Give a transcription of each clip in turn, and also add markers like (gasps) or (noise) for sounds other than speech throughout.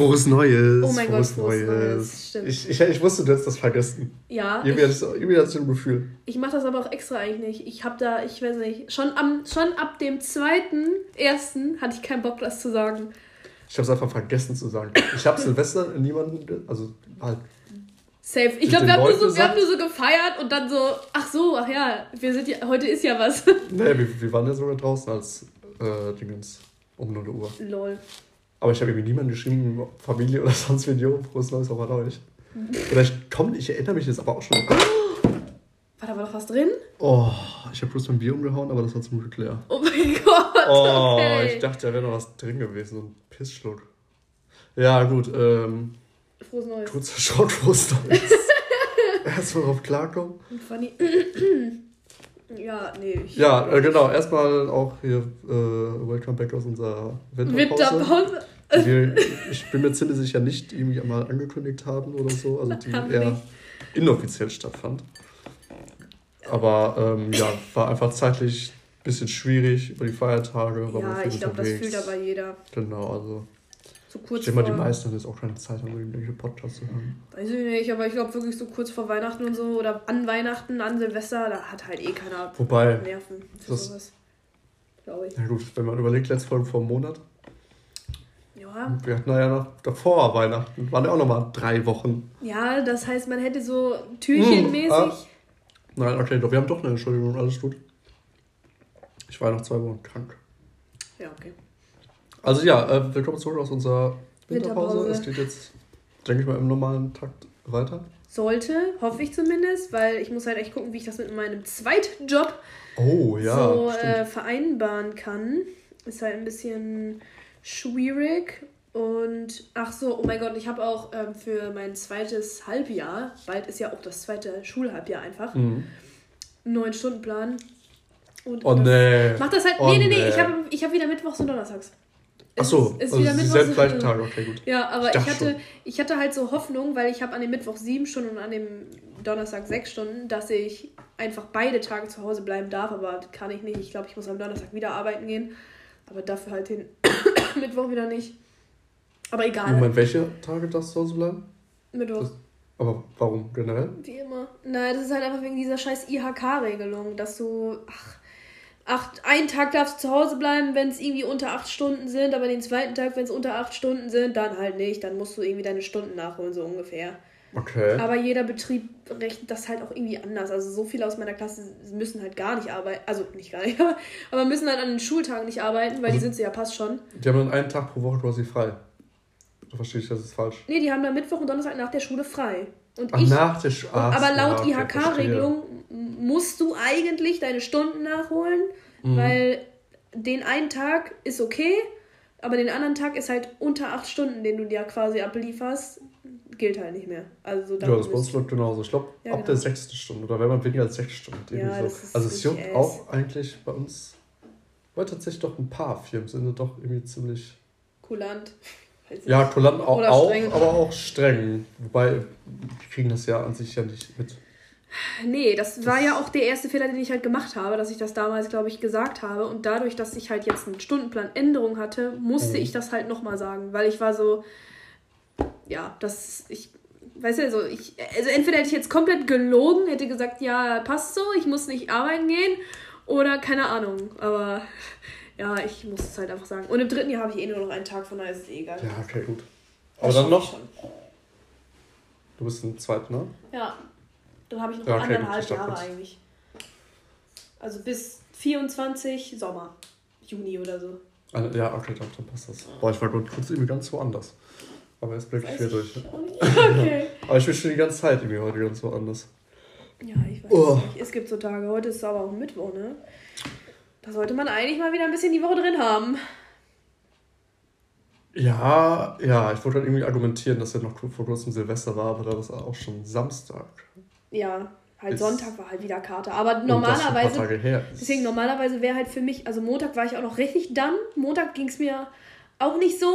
frohes Neues. Oh mein frohes Gott, frohes Neues. Neues. Stimmt. Ich, ich, ich wusste, du hättest das vergessen. Ja. Irgendwie hatte ich das ein Gefühl. Ich mache das aber auch extra eigentlich nicht. Ich habe da, ich weiß nicht, schon, am, schon ab dem zweiten, ersten hatte ich keinen Bock, das zu sagen. Ich habe es einfach vergessen zu sagen. Ich habe Silvester niemanden, also halt. Safe. Ich glaube, wir, haben nur so, wir haben nur so gefeiert und dann so, ach so, ach ja, wir sind ja, heute ist ja was. Nee, wir, wir waren ja sogar draußen als äh, Dingens um 0 Uhr. Lol. Aber ich habe irgendwie niemanden geschrieben, Familie oder (laughs) sonst Video, frohes Neues auch an euch. Oder ich komm, ich erinnere mich jetzt aber auch schon. (gasps) War da doch was drin? Oh, ich habe bloß mein Bier umgehauen, aber das war zum Glück leer. Oh mein (laughs) Gott! Oh, okay. ich dachte, da wäre noch was drin gewesen, so ein Pissschluck. Ja, gut, ähm. Frohes Neues. Kurzer Short, frohes Neues. (laughs) Erstmal drauf klarkommen. Funny. (clears throat) (coughs) Ja, nee. Ja, äh, genau. Erstmal auch hier äh, Welcome back aus unserer Winterpause. Winterpause. Wir, ich bin mir ziemlich sicher nicht irgendwie mal angekündigt haben oder so. Also die eher nicht. inoffiziell stattfand. Aber ähm, ja, war einfach zeitlich ein bisschen schwierig über die Feiertage. Ja, ich glaube, das fühlt aber jeder. Genau, also so kurz ich denke mal, die meisten haben jetzt auch keine Zeit, um irgendwelche Podcasts zu hören. Weiß ich nicht, aber ich glaube wirklich so kurz vor Weihnachten und so oder an Weihnachten, an Silvester, da hat halt eh keiner Wobei, Nerven für das, sowas. Glaube ich. Na gut, wenn man überlegt, letzte Folge vor einem Monat. Ja. Wir hatten ja noch davor Weihnachten, waren ja auch nochmal drei Wochen. Ja, das heißt, man hätte so türchenmäßig. Hm, ah. Nein, okay, doch, wir haben doch eine Entschuldigung, alles gut. Ich war ja noch zwei Wochen krank. Ja, okay. Also ja, äh, willkommen zurück aus unserer Winterpause. Winterpause. Es geht jetzt, denke ich mal, im normalen Takt weiter. Sollte, hoffe ich zumindest, weil ich muss halt echt gucken, wie ich das mit meinem Zweitjob oh, ja, so äh, vereinbaren kann. Ist halt ein bisschen schwierig. Und ach so, oh mein Gott, ich habe auch ähm, für mein zweites Halbjahr, bald ist ja auch das zweite Schulhalbjahr einfach, mhm. einen neuen Stundenplan. Und oh nee. Mach das halt. Oh nee, nee, nee, nee. ich habe ich hab wieder Mittwochs und Donnerstags. Ach so, ist, ist also wieder dieselben gleichen Tage, okay, gut. Ja, aber ich, ich hatte, ich hatte halt so Hoffnung, weil ich habe an dem Mittwoch sieben Stunden und an dem Donnerstag sechs Stunden, dass ich einfach beide Tage zu Hause bleiben darf, aber kann ich nicht. Ich glaube, ich muss am Donnerstag wieder arbeiten gehen, aber dafür halt den (coughs) Mittwoch wieder nicht. Aber egal. Moment, welche Tage darfst du zu Hause bleiben? Mittwoch. Das, aber warum generell? Wie immer. Nein, das ist halt einfach wegen dieser scheiß IHK-Regelung, dass du, ach, acht, einen Tag darfst du zu Hause bleiben, wenn es irgendwie unter acht Stunden sind, aber den zweiten Tag, wenn es unter acht Stunden sind, dann halt nicht. Dann musst du irgendwie deine Stunden nachholen, so ungefähr. Okay. Aber jeder Betrieb rechnet das halt auch irgendwie anders. Also so viele aus meiner Klasse müssen halt gar nicht arbeiten. Also nicht gar nicht, (laughs) aber, aber müssen halt an den Schultagen nicht arbeiten, weil also, die sind sie ja passt schon. Die haben dann einen Tag pro Woche quasi frei. Da verstehe ich, das ist falsch. Nee, die haben dann Mittwoch und Donnerstag nach der Schule frei. Und Ach, ich, nach der. Aber laut ja, okay, IHK-Regelung musst du eigentlich deine Stunden nachholen, mhm. weil den einen Tag ist okay, aber den anderen Tag ist halt unter acht Stunden, den du dir quasi ablieferst, gilt halt nicht mehr. Also ja, das bei uns läuft genauso. Ich glaube, ja, ab genau. der sechsten Stunde oder wenn man weniger als sechs Stunden. Ja, so. Also es juckt auch eigentlich bei uns, weil tatsächlich doch ein paar Firmen sind doch irgendwie ziemlich... Kulant. Ja, kulant auch, auch aber auch streng. Wobei, die kriegen das ja an sich ja nicht mit. Nee, das, das war ja auch der erste Fehler, den ich halt gemacht habe, dass ich das damals, glaube ich, gesagt habe. Und dadurch, dass ich halt jetzt einen Stundenplan-Änderung hatte, musste mhm. ich das halt nochmal sagen. Weil ich war so, ja, das, ich, weißt du, also, ich, also entweder hätte ich jetzt komplett gelogen, hätte gesagt, ja, passt so, ich muss nicht arbeiten gehen. Oder keine Ahnung. Aber ja, ich muss es halt einfach sagen. Und im dritten Jahr habe ich eh nur noch einen Tag, von daher ist es eh egal. Ja, okay, gut. Aber dann noch. Du bist im zweiten, ne? Ja, dann habe ich noch ja, okay, anderthalb gut, Jahre eigentlich. Also bis 24 Sommer, Juni oder so. Ja, okay, dann, dann passt das. Boah, ich war kurz irgendwie ganz woanders. Aber jetzt blicke ich wieder durch. Ne? (laughs) Okay. aber ich bin schon die ganze Zeit irgendwie heute ganz woanders. Ja, ich weiß oh. nicht. Es gibt so Tage. Heute ist es aber auch Mittwoch, ne? Da sollte man eigentlich mal wieder ein bisschen die Woche drin haben. Ja, ja, ich wollte halt irgendwie argumentieren, dass ja noch vor kurzem Silvester war, aber da war es auch schon Samstag. Ja, halt ist Sonntag war halt wieder Karte. Aber normalerweise. Deswegen, normalerweise wäre halt für mich, also Montag war ich auch noch richtig dann. Montag ging es mir auch nicht so.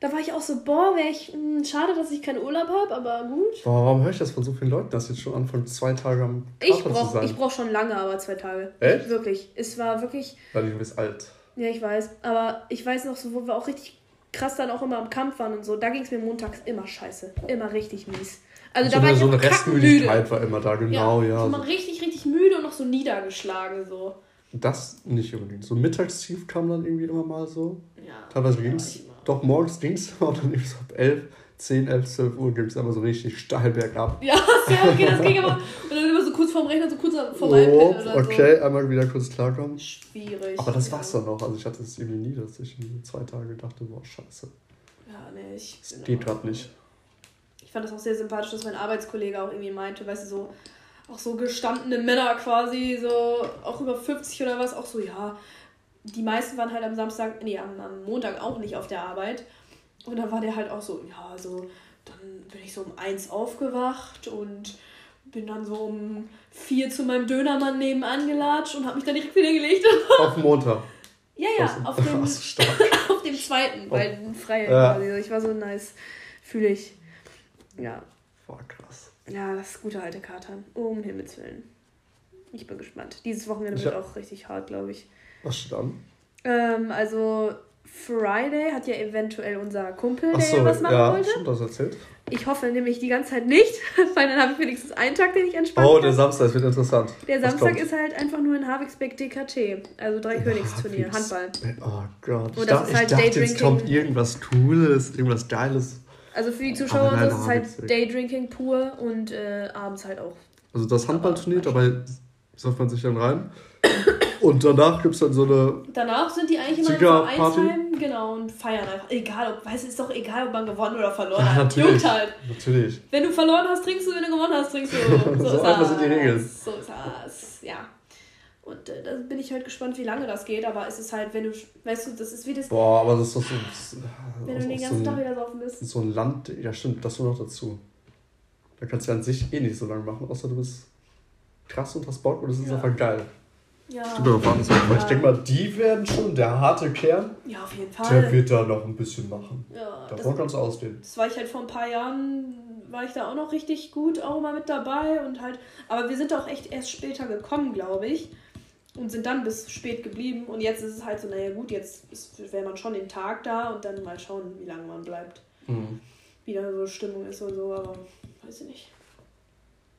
Da war ich auch so, boah, wäre ich. Mh, hm, schade, dass ich keinen Urlaub habe, aber gut. Boah, warum höre ich das von so vielen Leuten, dass jetzt schon anfangen, zwei Tage am Kater ich brauch, zu sein? Ich brauche schon lange, aber zwei Tage. Echt? Wirklich. Es war wirklich. Weil du bist alt. Ja, ich weiß. Aber ich weiß noch so, wo wir auch richtig krass dann auch immer am Kampf waren und so, da ging es mir montags immer scheiße. Immer richtig mies. Also so da war ich so eine Restmüdigkeit war immer da, genau, ja. ja. So man richtig, richtig müde und noch so niedergeschlagen so. Das nicht unbedingt. So mittagstief kam dann irgendwie immer mal so. Ja. Teilweise ging es. Doch, morgens ging es aber (laughs) dann irgendwie so ab 11, 10, 11, 12 Uhr ging es immer so richtig steil bergab. Ja, (laughs) ja, okay, das ging aber. Und dann immer so kurz vorm Rechner, so kurz vorm oh, oder Okay, so. einmal wieder kurz klarkommen. Schwierig. Aber das war's dann noch. Also ich hatte es irgendwie nie, dass ich in zwei Tage dachte, boah, scheiße. Ja, nee, ich. Das geht gerade nicht fand das auch sehr sympathisch, dass mein Arbeitskollege auch irgendwie meinte, weißt du, so, auch so gestandene Männer quasi, so auch über 50 oder was, auch so, ja, die meisten waren halt am Samstag, nee, am, am Montag auch nicht auf der Arbeit. Und dann war der halt auch so, ja, so, dann bin ich so um eins aufgewacht und bin dann so um vier zu meinem Dönermann nebenan gelatscht und habe mich dann direkt wieder gelegt. (laughs) Auf Montag. Ja, ja, auf dem, auf dem (laughs) (laughs) zweiten, weil freier ja. quasi. Ich war so nice, fühle ich. Ja. War krass. Ja, das gute alte Katern. Um Himmels Willen. Ich bin gespannt. Dieses Wochenende wird auch richtig hart, glaube ich. Was steht an? Ähm, also Friday hat ja eventuell unser Kumpel, der so, was machen ja, wollte. Stimmt, das erzählt. Ich hoffe nämlich die ganze Zeit nicht, (laughs) weil dann habe ich wenigstens einen Tag, den ich entspannt Oh, der Samstag, das wird interessant. Der Samstag ist halt einfach nur in Havixbeck DKT, also drei Königsturnier, Handball. Oh Gott, ich, dachte, halt ich dachte, jetzt kommt irgendwas Cooles, irgendwas Geiles. Also für die Zuschauer ist es halt Daydrinking pur und äh, abends halt auch. Also das Handballturnier, dabei sauft man sich dann rein. (coughs) Und danach gibt es dann so eine. Danach sind die eigentlich immer im Vereinsheim, genau, und feiern einfach. Egal, ob, weiß ist doch egal, ob man gewonnen oder verloren ja, (laughs) hat. Juckt halt. Natürlich. Wenn du verloren hast, trinkst du, wenn du gewonnen hast, trinkst du. (laughs) So, so einfach sind die Regeln. So ist das. Ja. Und äh, da bin ich halt gespannt, wie lange das geht. Aber es ist halt, wenn du, weißt du, das ist wie das. Boah, aber das ist doch so. Das, wenn du den ganzen so ein, Tag wieder saufen bist. So ein Land, ja stimmt, das nur noch dazu. Da kannst du ja an sich eh nicht so lange machen, außer du bist krass und hast Bock und es ist ja. einfach geil. Ja. Stimmt ja. Ich denke mal, die werden schon, der harte Kern. Ja, auf jeden Fall. Der wird da noch ein bisschen machen. Ja, Davon kannst du ausdehnen. Das war ich halt vor ein paar Jahren, war ich da auch noch richtig gut auch mal mit dabei und halt, aber wir sind auch echt erst später gekommen, glaube ich und sind dann bis spät geblieben. Und jetzt ist es halt so, naja gut, jetzt wäre man schon den Tag da und dann mal schauen, wie lange man bleibt. Mhm. Wie da so Stimmung ist und so, aber weiß ich nicht.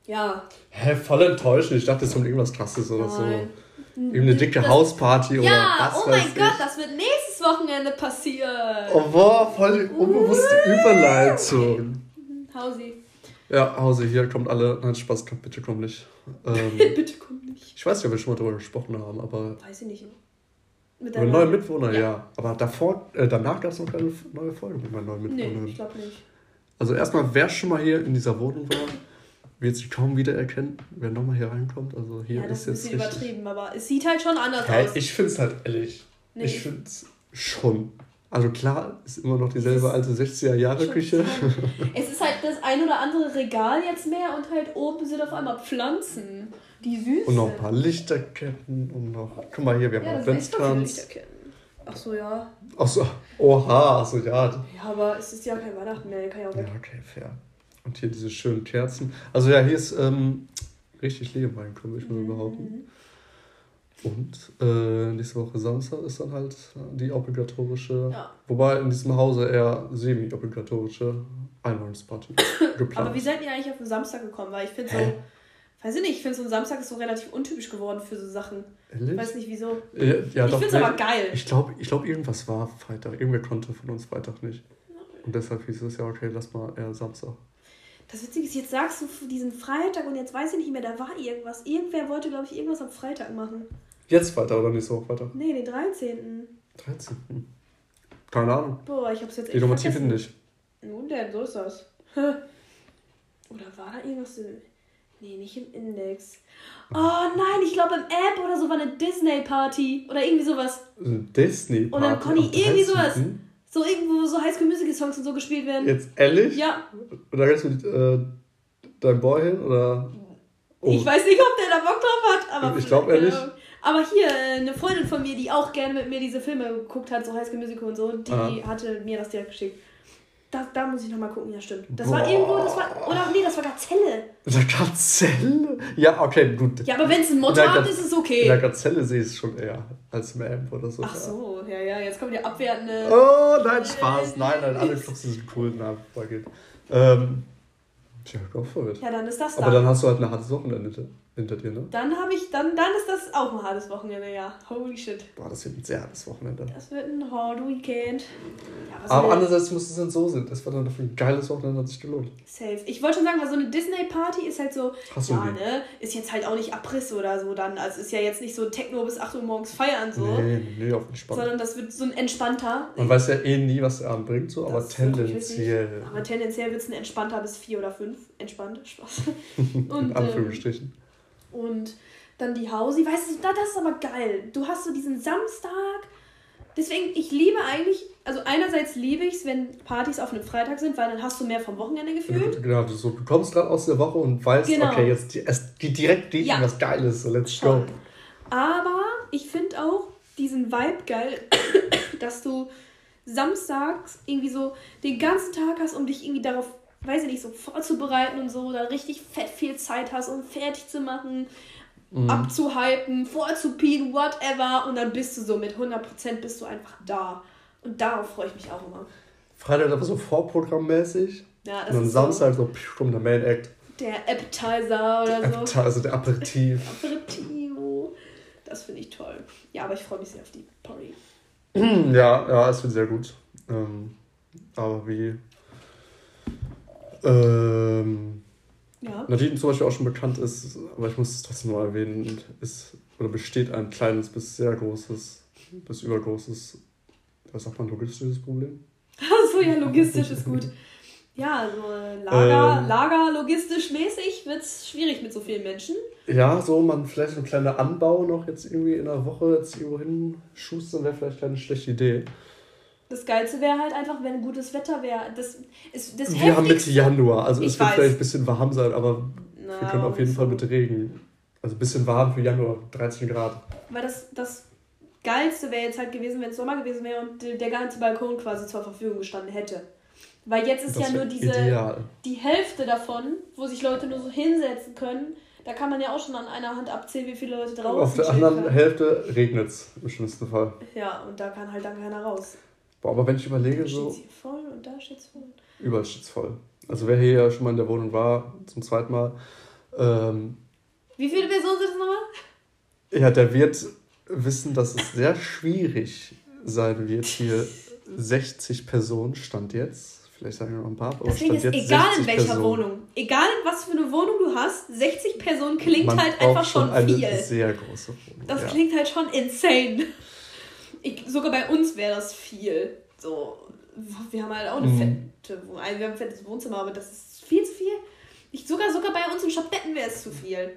Ja. Hä, voll enttäuschend. Ich dachte, es kommt irgendwas krasses oder Nein. so. Irgendeine dicke das, Hausparty ja, oder was. Oh mein Gott, ich. das wird nächstes Wochenende passieren. Oh boah, voll die unbewusste uh, Überleitung. Hausi. Ja, Hause, hier kommt alle. Nein, Spaß, bitte komm nicht. Ähm, (laughs) bitte komm nicht. Ich weiß nicht, ob wir schon mal darüber gesprochen haben, aber. Weiß ich nicht. Mit deinem neuen Mitwohner, ja. ja. Aber davor, äh, danach gab es noch keine neue Folge mit meinem neuen Mitwohner. Nee, ich glaube nicht. Also erstmal, wer schon mal hier in dieser Wohnung war, wird sich kaum wiedererkennen, wer nochmal hier reinkommt. Also hier ja, das ist, jetzt. Ein bisschen übertrieben, aber es sieht halt schon anders hey, aus. Ich finde es halt ehrlich. Nee. Ich finde es schon also klar, ist immer noch dieselbe alte 60er-Jahre-Küche. (laughs) Es ist halt das ein oder andere Regal jetzt mehr und halt oben sind auf einmal Pflanzen, die süß Und noch ein paar Lichterketten und noch. Guck mal hier, wir haben ja, noch Adventskranz. Ach so, ja. Ach so, oha, ach so, ja. Ja, aber es ist ja kein Weihnachten mehr, kann ja auch weg. Ja, okay, fair. Und hier diese schönen Kerzen. Also ja, hier ist ähm, richtig Leben reinkommen, würde ich mal mhm. behaupten. Und äh, nächste Woche Samstag ist dann halt die obligatorische, ja. wobei in diesem Hause eher semi-obligatorische Einweihungsparty (coughs) geplant. Aber wie seid ihr eigentlich auf den Samstag gekommen? Weil ich finde so, weiß ich nicht, ich finde so ein Samstag ist so relativ untypisch geworden für so Sachen. Ehrlich? Ich weiß nicht wieso. Ja, ja, ich finde es aber geil. Ich glaube, ich glaub, irgendwas war Freitag. Irgendwer konnte von uns Freitag nicht. Und deshalb hieß es ja, okay, lass mal eher Samstag. Das Witzige ist, jetzt sagst du diesen Freitag und jetzt weiß ich nicht mehr, da war irgendwas. Irgendwer wollte, glaube ich, irgendwas am Freitag machen. Jetzt weiter oder nächste Woche weiter? Nee, den 13. 13. Keine Ahnung. Boah, ich hab's jetzt echt Die Nummer tief in dich. Nun denn, so ist das. (laughs) oder war da irgendwas im. Nee, nicht im Index. Oh nein, ich glaube im App oder so war eine Disney-Party. Oder irgendwie sowas. Disney-Party? Und dann konnte ich irgendwie sowas. So irgendwo so Highschool Musical Songs und so gespielt werden. Jetzt ehrlich? Ja. Und da gehst du mit äh, deinem Boy hin oder. Oh. Ich weiß nicht, ob der da Bock drauf hat, aber. Ich glaube ehrlich. Genau. Aber hier, äh, eine Freundin von mir, die auch gerne mit mir diese Filme geguckt hat, so High School Musical und so, die Aha. hatte mir das direkt geschickt. Da, da muss ich nochmal gucken, ja stimmt. Das Boah. war irgendwo, das war, oder nee, das war Gazelle. (laughs) Der Gazelle? Ja, okay, gut. Ja, aber wenn es ein Motto hat, ist es okay. In der Gazelle sehe ich es schon eher als Ma'am oder so. Ach so, ja, ja, jetzt kommt die abwertende... Oh, nein, Spaß, nein, nein, alle Clubs sind cool, na, geht. Ähm, tja, go for it. Ja, dann ist das da. Aber dann hast du halt ein hartes Wochenende hinter dir, ne? Dann habe ich, dann, dann ist das auch ein hartes Wochenende, ja. Holy shit. Boah, das wird ein sehr hartes Wochenende. Das wird ein hard Weekend. Ja, Aber andererseits muss es dann so sein. Das war dann dafür ein geiles Wochenende, hat sich gelohnt. Safe. Ich wollte schon sagen, weil so eine Disney-Party ist halt so, Hast ja, ne, ist jetzt halt auch nicht Abriss oder so dann. Also ist ja jetzt nicht so Techno bis 8 Uhr morgens feiern so. Nee, nee, auf entspannt. Sondern das wird so ein entspannter. Man weiß ja eh nie, was der Abend bringt, so, aber tendenziell. Aber tendenziell wird es ein entspannter bis 4 oder 5. Entspannt, Spaß. (laughs) Und, In Anführungsstrichen. Ähm, und dann die Hausi. Weißt du, das ist aber geil. Du hast so diesen Samstag. Deswegen, ich liebe eigentlich, also einerseits liebe ich es, wenn Partys auf einem Freitag sind, weil dann hast du mehr vom Wochenende gefühlt. Genau, du, so, du kommst gerade aus der Woche und weißt, genau. okay, jetzt es geht direkt die, ja. was Geiles, so let's Schon. go. Aber ich finde auch diesen Vibe geil, (coughs) dass du samstags irgendwie so den ganzen Tag hast, um dich irgendwie darauf weiß ich nicht, so vorzubereiten und so, da richtig fett viel Zeit hast, um fertig zu machen, mhm. abzuhypen, vorzupien, whatever. Und dann bist du so mit 100% bist du einfach da. Und darauf freue ich mich auch immer. Freitag aber so vorprogrammmäßig. Ja, das und dann Samstag so, so der Main Act. Der Appetizer oder der so. Appetizer, also der Aperitif. Aperitivo. Das finde ich toll. Ja, aber ich freue mich sehr auf die Party. Ja, ja, es wird sehr gut. Ähm, aber wie ähm, ja. Nadine zum Beispiel auch schon bekannt ist, aber ich muss es trotzdem noch erwähnen, ist oder besteht ein kleines bis sehr großes, bis übergroßes, was sagt man, logistisches Problem? (laughs) Achso, ja, logistisch ist gut. Ja, also Lager, ähm, Lager logistisch mäßig wird es schwierig mit so vielen Menschen. Ja, so man vielleicht ein kleiner Anbau noch jetzt irgendwie in einer Woche jetzt irgendwo hinschustern, wäre vielleicht keine schlechte Idee. Das Geilste wäre halt einfach, wenn gutes Wetter wäre. Das ist das Wir haben Mitte Januar, also ich es wird weiß. vielleicht ein bisschen warm sein, aber Na, wir können auf jeden. Fall mit Regen. Also ein bisschen warm für Januar, 13 Grad. Weil das, das Geilste wäre jetzt halt gewesen, wenn es Sommer gewesen wäre und der ganze Balkon quasi zur Verfügung gestanden hätte. Weil jetzt ist das ja nur diese ideal. die Hälfte davon, wo sich Leute nur so hinsetzen können. Da kann man ja auch schon an einer Hand abzählen, wie viele Leute draußen Auf der anderen können. Hälfte regnet es im schlimmsten Fall. Ja, und da kann halt dann keiner raus. Boah, aber wenn ich überlege, da so. Hier voll und da steht's voll. Überall steht's voll. Also wer hier ja schon mal in der Wohnung war, zum zweiten Mal. Ähm, Wie viele Personen sind es nochmal? Ja, der wird wissen, dass es sehr schwierig sein wird, hier 60 Personen, stand jetzt. Vielleicht sagen wir noch ein paar, aber Deswegen stand ist jetzt egal in welcher Personen. Wohnung. Egal was für eine Wohnung du hast, 60 Personen klingt Man halt einfach schon, schon viel. Eine sehr große Wohnung. Das ja. klingt halt schon insane. Ich, sogar bei uns wäre das viel. So, wir haben halt auch eine mhm. fette. Also wir haben ein fettes Wohnzimmer, aber das ist viel zu viel. Ich, sogar, sogar bei uns in Schottbetten wäre es zu viel.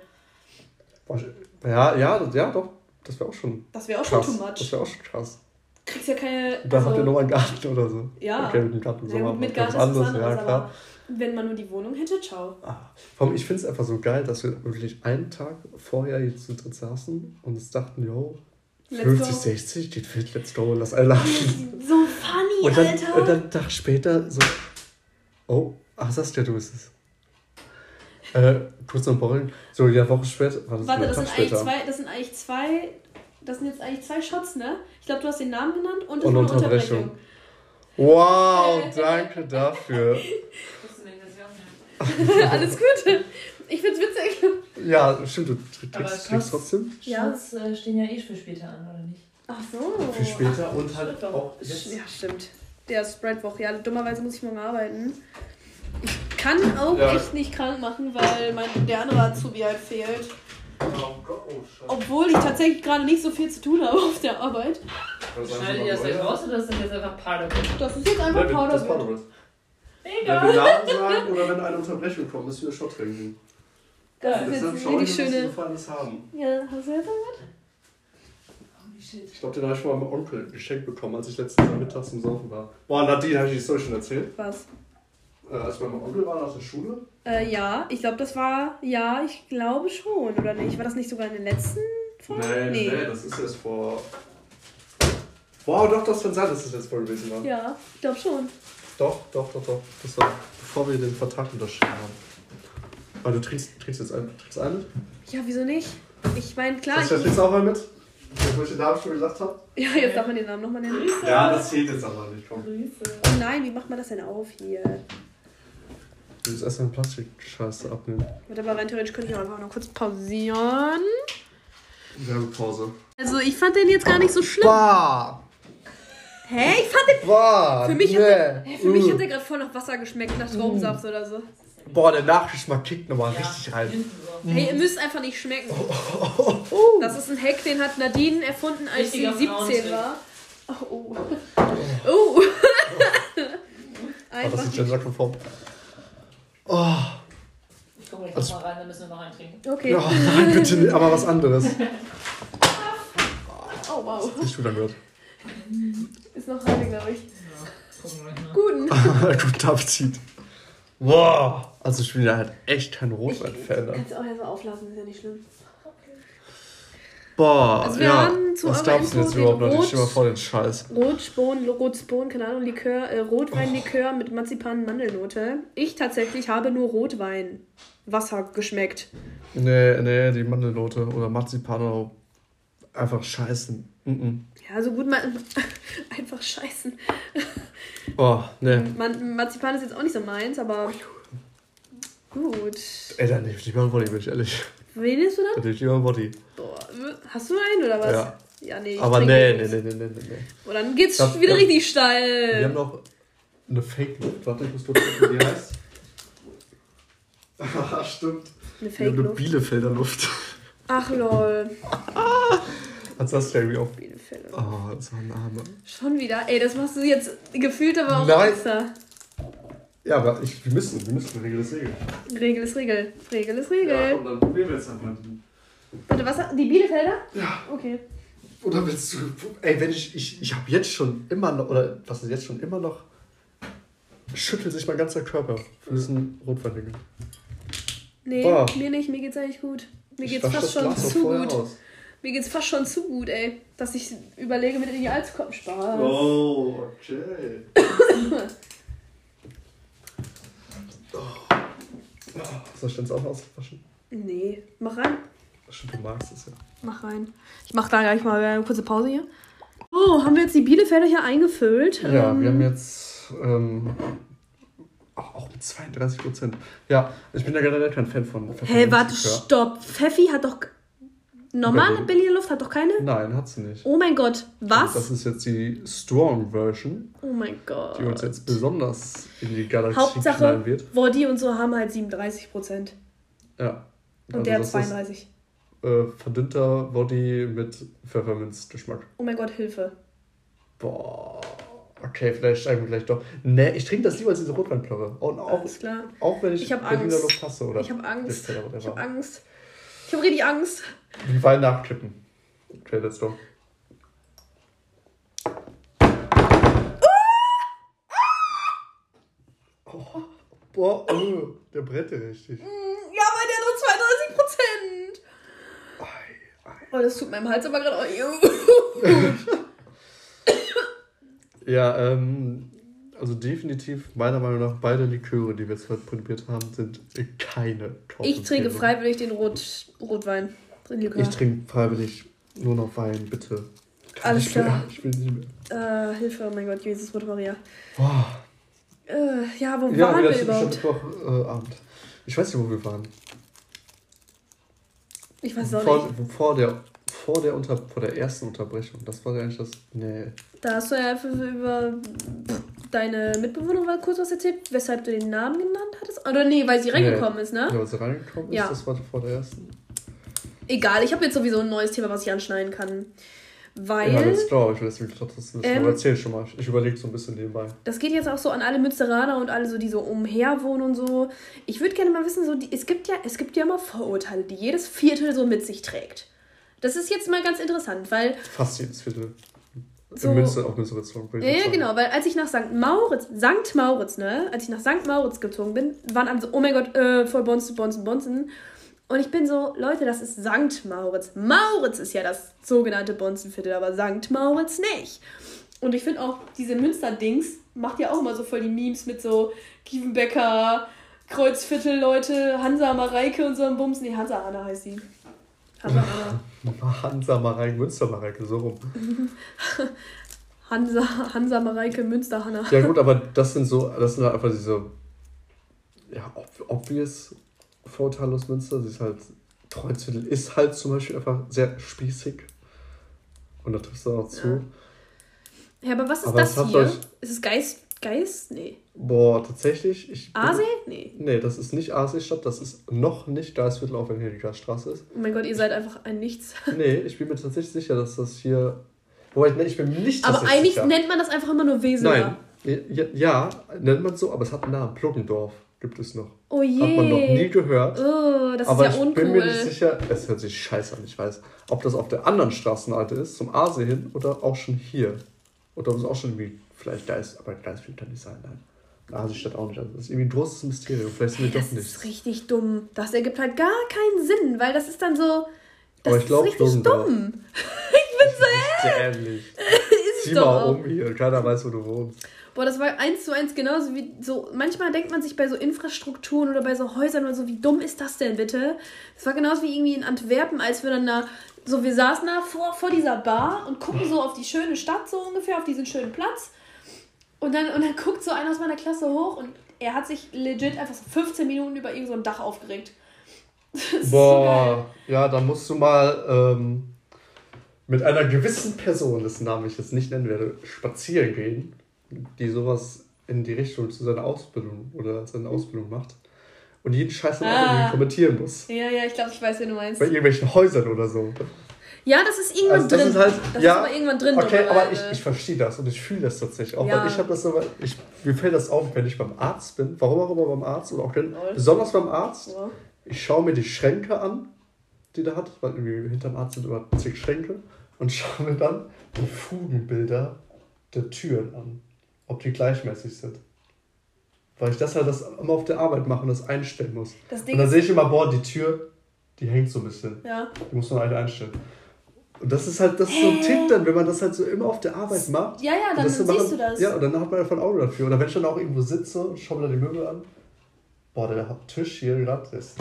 Ja, ja, ja, doch. Das wäre auch schon. Das wäre auch krass. schon too much. Das wäre auch schon krass. Kriegst ja keine. Da also, habt ihr noch einen Garten oder so. Ja. Okay, mit dem Garten ja, mit Garten ist anders, anderes, ja, klar. wenn man nur die Wohnung hätte, ciao. Ah, vor allem, ich finde es einfach so geil, dass wir wirklich einen Tag vorher jetzt zu dritt saßen und uns dachten, yo, Let's 50, go. 60, geht fit, let's go, lass alle lachen. (laughs) So funny, und dann, Alter. Und dann einen Tag später so, oh, ach, Saskia, du bist es. Äh, kurz noch Borreln. So, ja, Woche später. Warte, Warte das, sind eigentlich zwei, das sind eigentlich zwei, das sind jetzt eigentlich zwei Shots, ne? Ich glaube, du hast den Namen genannt und, und Unterbrechung. Unterbrechung. Wow, danke dafür. (laughs) Alles Gute. (laughs) Ich find's witzig. Ja, stimmt, du trinkst, trinkst trotzdem. Ja. Shots äh, stehen ja eh für später an, oder nicht? Ach so. Für später Ach, und halt auch jetzt. Ja, stimmt. Der Spreadwoche. Ja, dummerweise muss ich morgen arbeiten. Ich kann auch ja. echt nicht krank machen, weil mein, der andere Azubi halt fehlt. Oh Gott, oh Obwohl ich tatsächlich gerade nicht so viel zu tun habe (laughs) auf der Arbeit. Schneidet ihr das jetzt raus oder ist das jetzt einfach Powderwood? Das ist jetzt einfach Powderwood. Egal. Wenn wir Namen (laughs) sagen oder wenn eine Unterbrechung kommt, müssen wir Shot trinken. Das ja, ist jetzt richtig schöne. haben. Ja, hast du jetzt damit? Ich glaube, den habe ich von meinem Onkel geschenkt bekommen, als ich letztes Mal mittags im Saufen war. Boah, Nadine, habe ich die Story schon erzählt? Was? Äh, als wir bei meinem Onkel waren aus der Schule? Äh, ja, ich glaube, das war, ja, ich glaube schon, oder nicht? War das nicht sogar in den letzten Folgen? Nee, nee, nee das ist erst vor. Wow, doch, das kann sein, dass das jetzt voll gewesen war. Ja, ich glaube schon. Doch, doch, doch, doch. Das war bevor wir den Vertrag unterschrieben haben. Aber du trinkst, trinkst jetzt ein, trinkst einen mit? Ja, wieso nicht? Ich meine, klar. Das trinkst du auch mal mit? Wo ich den Namen schon gesagt habe? Ja, jetzt darf man den Namen nochmal nennen. Ja, das zählt jetzt aber nicht. Komm. Oh nein, wie macht man das denn auf hier? Du willst erst eine Plastikscheiße abnehmen. Warte, aber rein theoretisch könnte ich auch einfach noch kurz pausieren. Werbepause. Also, ich fand den jetzt gar nicht so schlimm. Bah. Hä? Ich fand den. Bah, für mich, nee. hat, der, für mich hat der gerade voll nach Wasser geschmeckt, nach Traubensaft mm. oder so. Boah, der Nachgeschmack kickt nochmal ja. richtig rein. Hey, ihr müsst einfach nicht schmecken. Oh, Das ist ein Hack, den hat Nadine erfunden, als sie 17 war. Oh, oh. Oh. (laughs) einfach das ist genderkonform. Oh. Ich gucke gleich also, mal rein, dann müssen wir noch einen trinken. Okay. Oh, (laughs) nein, bitte nicht, aber was anderes. (laughs) Oh, wow. Nicht du dann gehört. Ist noch rein, glaube ich. Ja, Guten. Guten Appetit. Wow. Also ich bin ja halt echt kein Rotwein-Fan. Kannst du auch erstmal auflassen, ist ja nicht schlimm. Boah, also wir ja. haben zu Was glaubst du jetzt überhaupt noch? Ich stell mal vor den Scheiß. Rotspon, Rotspon, keine Ahnung, Likör, äh, Rotweinlikör oh. mit Marzipan-Mandelnote. Ich tatsächlich habe nur Rotwein. Wasser geschmeckt. Nee, nee, die Mandelnote oder Marzipan oder einfach scheißen. Mm -mm. Ja, so gut mal (laughs) einfach scheißen. Oh, nee. Man, Marzipan ist jetzt auch nicht so meins, aber gut. Ey, dann nehme ich lieber einen Body, bin ich ehrlich. Wen nimmst du dann? Dann nehme ich lieber einen Body. Boah, hast du einen oder was? Ja. Ja, nee. Aber nee, nee, nee, nee, nee, nee. Oh, dann geht's glaub, wieder ja, richtig steil. Wir haben noch eine Fake-Luft. Warte, ich muss kurz gucken, wie die heißt. Ah, (laughs) stimmt. Eine Fake-Luft? Eine Bielefelder Luft. Ach, lol. (laughs) Hast du das irgendwie auch? Bielefeld. Oh, das war ein Name. Schon wieder? Ey, das machst du jetzt gefühlt aber auch Nein. extra. Ja, aber ich, wir müssen, wir müssen. Regel ist Regel. Regel ist Regel. Regel ist Regel. Ja, und dann probieren wir jetzt einfach. Warte, was? Die Bielefelder? Ja. Okay. Oder willst du. Ey, wenn ich. Ich, ich habe jetzt schon immer noch. Oder was ist jetzt schon immer noch. Schüttelt sich mein ganzer Körper für diesen Rotwein. Nee, Boah. mir nicht. Mir geht's eigentlich gut. Mir geht's fast schon zu gut. Aus. Mir geht's fast schon zu gut, ey. Dass ich überlege, mit in die Alts kommen. Spaß. Oh, okay. Soll ich denn auch auswaschen? Nee, mach rein. Stimmt, du magst es ja. Mach rein. Ich mach da gleich mal eine kurze Pause hier. Oh, haben wir jetzt die Bielefelder hier eingefüllt? Ja, ähm, wir haben jetzt ähm, auch mit 32 Prozent. Ja, ich bin ja generell kein Fan von Pfeffi. Hä, hey, warte, stopp. Pfeffi hat doch Normale Berliner Luft hat doch keine? Nein, hat sie nicht. Oh mein Gott, was? Das ist jetzt die Strong Version. Oh mein Gott. Die uns jetzt besonders in die Galaxie Hauptsache, wird. Body und so haben halt 37 Prozent. Ja. Und also der hat 32. Ist, äh, verdünnter Body mit Pfefferminzgeschmack. Oh mein Gott, Hilfe. Boah. Okay, vielleicht steigen wir gleich doch. Ne, ich trinke das lieber als diese Rotweinplörre. Und auch, Alles klar. auch wenn ich, ich Berliner. Luft hasse. Oder ich habe Angst. Ich habe Angst. Ich habe richtig Angst. Die Wein nachkippen. Okay, let's go. Oh, boah, oh, der brennt ja richtig. Mm, ja, aber der hat nur 32 Prozent. Oh, das tut meinem Hals aber gerade auch. (laughs) ja, ähm, also definitiv, meiner Meinung nach, beide Liköre, die wir jetzt heute probiert haben, sind keine top Ich trinke freiwillig den Rot, Rotwein. Likör. Ich trinke freiwillig nur noch Wein, bitte. Kann Alles klar. Ich will nicht mehr. Äh, Hilfe, oh mein Gott, Jesus, Mutter Maria. Boah. Äh, ja, wo ja, waren wir überhaupt? Mittwoch, äh, Abend. Ich weiß nicht, wo wir waren. Ich weiß auch vor, nicht. Vor der vor der, Unter vor der ersten Unterbrechung. Das war ja eigentlich das. Nee. Da hast du ja einfach über deine Mitbewohnerin kurz was erzählt, weshalb du den Namen genannt hattest. Oder nee, weil sie reingekommen nee. ist, ne? Ja, weil sie reingekommen ist, ja. das war vor der ersten. Egal, ich habe jetzt sowieso ein neues Thema, was ich anschneiden kann. Weil. Ja, das glaube ich, deswegen das wissen. Ähm, aber erzähl schon mal. Ich überlege so ein bisschen nebenbei. Das geht jetzt auch so an alle Münsteraner und alle so, die so umherwohnen und so. Ich würde gerne mal wissen, so, die, es, gibt ja, es gibt ja immer Vorurteile, die jedes Viertel so mit sich trägt. Das ist jetzt mal ganz interessant, weil. Fast jedes Viertel. So, In Münster, auch Münster bezogen. Ja, genau, weil als ich nach St. Mauritz, St. Mauritz, ne, als ich nach St. Mauritz gezogen bin, waren alle so, oh mein Gott, äh, voll Bonzen, Bonzen, Bonzen. Und ich bin so, Leute, das ist St. Mauritz. Mauritz ist ja das sogenannte Bonzenviertel, aber St. Mauritz nicht. Und ich finde auch diese Münster-Dings, macht ja auch immer so voll die Memes mit so Kievenbecker, Kreuzviertel, Leute, Hansa Mareike und so ein Bums. Nee, Hansa Anna heißt sie. Hansa (laughs) Anna. Hansa Mareike, Münster Mareike, so rum. (laughs) Hansa, Hansa Mareike, Münster Hanna. Ja gut, aber das sind so, das sind halt einfach diese ja, obvious Vorteile aus Münster. Sie ist halt, Kreuzviertel ist halt zum Beispiel einfach sehr spießig. Und da triffst du auch zu. Ja. Ja, aber was ist aber das hier? Euch... Ist es Geist? Geist? Nee. Boah, tatsächlich. Ich Aasee? Nee. Nee, das ist nicht Aasee-Stadt, das ist noch nicht Geistviertel, auch wenn hier die Gasstraße ist. Oh mein Gott, ihr seid einfach ein Nichts. (laughs) nee, ich bin mir tatsächlich sicher, dass das hier. Wobei, nee, ich bin mir nicht Aber eigentlich sicher. nennt man das einfach immer nur Weseler. Nein. Ja, ja, nennt man so, aber es hat einen Namen. Pluggendorf gibt es noch. Oh je. Hat man noch nie gehört. Oh, das aber ist ja ich uncool. bin mir nicht sicher, es hört sich scheiße an, ich weiß, ob das auf der anderen Straßenseite ist, zum Aasee hin oder auch schon hier. Oder ob es auch schon irgendwie vielleicht da ist, aber viel kann nicht sein. Nein. Hansestadt auch nicht. Also das ist irgendwie ein großes Mysterium. Vielleicht sind wir doch nicht. Das ist richtig dumm. Das ergibt halt gar keinen Sinn, weil das ist dann so. Das ich glaube, richtig dumm. (laughs) ich bin so dämlich. (laughs) Zieh mal um hier, keiner weiß, wo du wohnst. Boah, das war eins zu eins genauso wie so. Manchmal denkt man sich bei so Infrastrukturen oder bei so Häusern oder so, wie dumm ist das denn bitte? Das war genauso wie irgendwie in Antwerpen, als wir dann da. So, wir saßen da vor, vor dieser Bar und gucken so auf die schöne Stadt, so ungefähr, auf diesen schönen Platz. Und dann, und dann guckt so einer aus meiner Klasse hoch und er hat sich legit einfach so 15 Minuten über irgendein so Dach aufgeregt. (laughs) Boah, so ja, da musst du mal ähm, mit einer gewissen Person, dessen Namen ich jetzt nicht nennen werde, spazieren gehen die sowas in die Richtung zu seiner Ausbildung oder seine Ausbildung macht und jeden Scheiß dann ah. auch irgendwie kommentieren muss. Ja, ja, ich glaube, ich weiß, wen du meinst. Bei irgendwelchen Häusern oder so. Ja, das ist irgendwann also das drin. Ist halt, das ja, ist aber irgendwann drin. Okay, aber ich, ich verstehe das und ich fühle das tatsächlich auch. Ja. Weil ich habe das so, ich, mir fällt das auf, wenn ich beim Arzt bin, warum auch immer beim Arzt oder auch denn, besonders beim Arzt, ja. ich schaue mir die Schränke an, die der hat, weil irgendwie hinterm Arzt sind immer zig Schränke und schaue mir dann die Fugenbilder der Türen an ob die gleichmäßig sind. Weil ich das halt das immer auf der Arbeit mache und das einstellen muss. Das und dann sehe ich immer, boah, die Tür, die hängt so ein bisschen. Ja. Die muss man halt einstellen. Und das ist halt, das ist so ein Tipp dann, wenn man das halt so immer auf der Arbeit macht. Ja, ja, dann, siehst machen, du das. Ja, und dann hat man einfach ein Auge dafür. Oder wenn ich dann auch irgendwo sitze und schaue mir da die Möbel an, boah, der Tisch hier gerade ist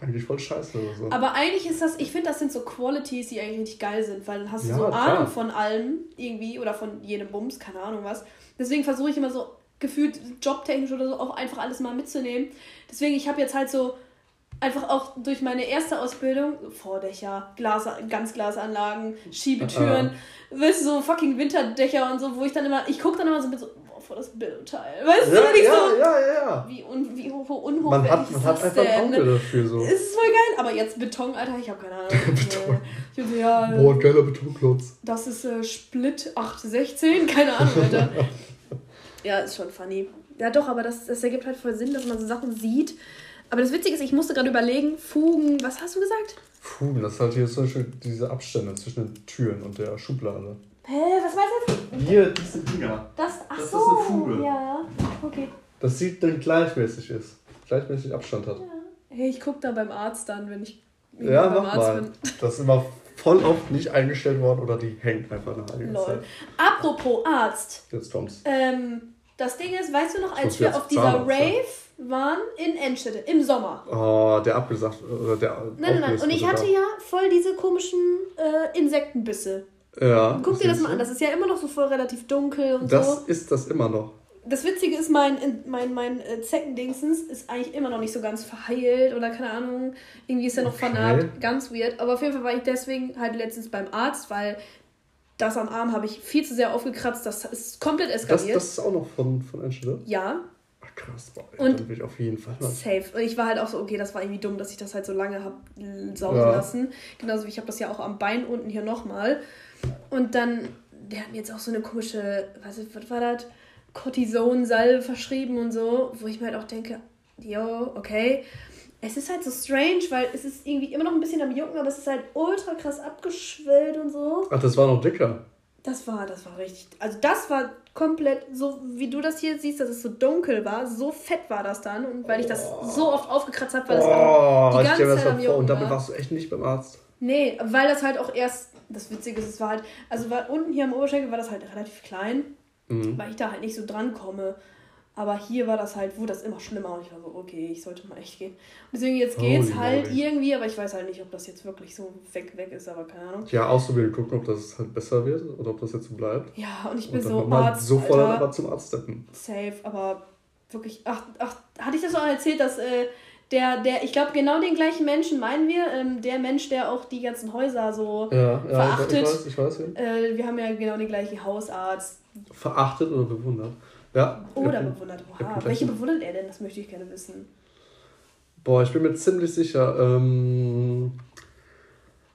eigentlich voll scheiße oder so. Aber eigentlich ist das, ich finde, das sind so Qualities, die eigentlich richtig geil sind, weil dann hast du ja, so klar. Ahnung von allem irgendwie oder von jedem Bums, keine Ahnung was. Deswegen versuche ich immer so gefühlt jobtechnisch oder so auch einfach alles mal mitzunehmen. Deswegen, ich habe jetzt halt so einfach auch durch meine erste Ausbildung, Vordächer, Glas, Ganzglasanlagen, Schiebetüren, uh weißt du, so fucking Winterdächer und so, wo ich dann immer, ich gucke dann immer so mit so, boah, vor das Bildteil. Weißt ja, du, nicht ja, so, ja, ja, wie, un, wie unhochwertig man hat, man hat einfach ein Auge dafür so. Es ist voll geil, aber jetzt Beton, Alter, ich habe keine Ahnung. (laughs) Beton. Ich so, ja, boah, geiler Betonklotz. Das ist äh, Split 816, keine Ahnung, Alter. (laughs) Ja, ist schon funny. Ja, doch, aber das, das ergibt halt voll Sinn, dass man so Sachen sieht. Aber das Witzige ist, ich musste gerade überlegen, Fugen, was hast du gesagt? Fugen, das ist halt hier zum Beispiel diese Abstände zwischen den Türen und der Schublade. Hä, was meinst du? Hier, diese Dinger. Das, ach das so, ist eine Fuge. Ja, okay. Das sieht dann gleichmäßig ist. Gleichmäßig Abstand hat. Ja. Hey, ich gucke da beim Arzt dann, wenn ich ja, beim mach Arzt mal. bin. (laughs) Das ist immer voll oft nicht eingestellt worden oder die hängt einfach nach einiger Zeit. Apropos Arzt. Jetzt kommt's. Ähm, das Ding ist, weißt du noch, als wir auf dieser Zahnarzt, Rave waren in Enschede im Sommer. Oh, der abgesagt oder der. Nein, nein, nein. Und ich hatte ja voll diese komischen äh, Insektenbisse. Ja. Guck dir das mal an. Das ist ja immer noch so voll relativ dunkel und das so. Das ist das immer noch das Witzige ist, mein, mein, mein äh, Zeckendingsens ist eigentlich immer noch nicht so ganz verheilt oder keine Ahnung. Irgendwie ist er noch okay. vernarbt. Ganz weird. Aber auf jeden Fall war ich deswegen halt letztens beim Arzt, weil das am Arm habe ich viel zu sehr aufgekratzt. Das ist komplett eskaliert. Das, das ist auch noch von, von Enschede? Ja. Krass, boah, und dann will ich auf jeden Fall mal. Safe. Und ich war halt auch so, okay, das war irgendwie dumm, dass ich das halt so lange habe saugen ja. lassen. Genauso wie ich habe das ja auch am Bein unten hier nochmal. Und dann, der hat mir jetzt auch so eine komische, was, was war das? Cortisonsalbe verschrieben und so, wo ich mir halt auch denke, yo, okay. Es ist halt so strange, weil es ist irgendwie immer noch ein bisschen am Jucken, aber es ist halt ultra krass abgeschwellt und so. Ach, das war noch dicker. Das war, das war richtig. Also das war komplett so, wie du das hier siehst, dass es so dunkel war, so fett war das dann. Und weil ich das oh. so oft aufgekratzt habe, weil es oh, die ganze Zeit am Jucken Und damit warst du echt nicht beim Arzt. Nee, weil das halt auch erst, das Witzige ist, es war halt, also war unten hier am Oberschenkel war das halt relativ klein. mhm. weil ich da halt nicht so dran komme. Aber hier war das halt, wurde das immer schlimmer und ich war so, okay, ich sollte mal echt gehen. Und deswegen jetzt geht's Holy halt Lord. irgendwie, aber ich weiß halt nicht, ob das jetzt wirklich so weg, weg ist, aber keine Ahnung. Ja, ausprobieren, gucken, ob das halt besser wird oder ob das jetzt so bleibt. Ja, und ich bin und so Arzt. Sofort Alter, aber zum Arzt steppen. Safe, aber wirklich, ach, ach, hatte ich das auch erzählt, dass äh, der, der, ich glaube, genau den gleichen Menschen meinen wir, ähm, der Mensch, der auch die ganzen Häuser so ja, ja, verachtet. Ich weiß, ich weiß, ja. Äh, wir haben ja genau den gleichen Hausarzt. Verachtet oder bewundert? Ja. Oder bewundert. Oha. Welche bewundert er denn? Das möchte ich gerne wissen. Boah, ich bin mir ziemlich sicher. Ähm,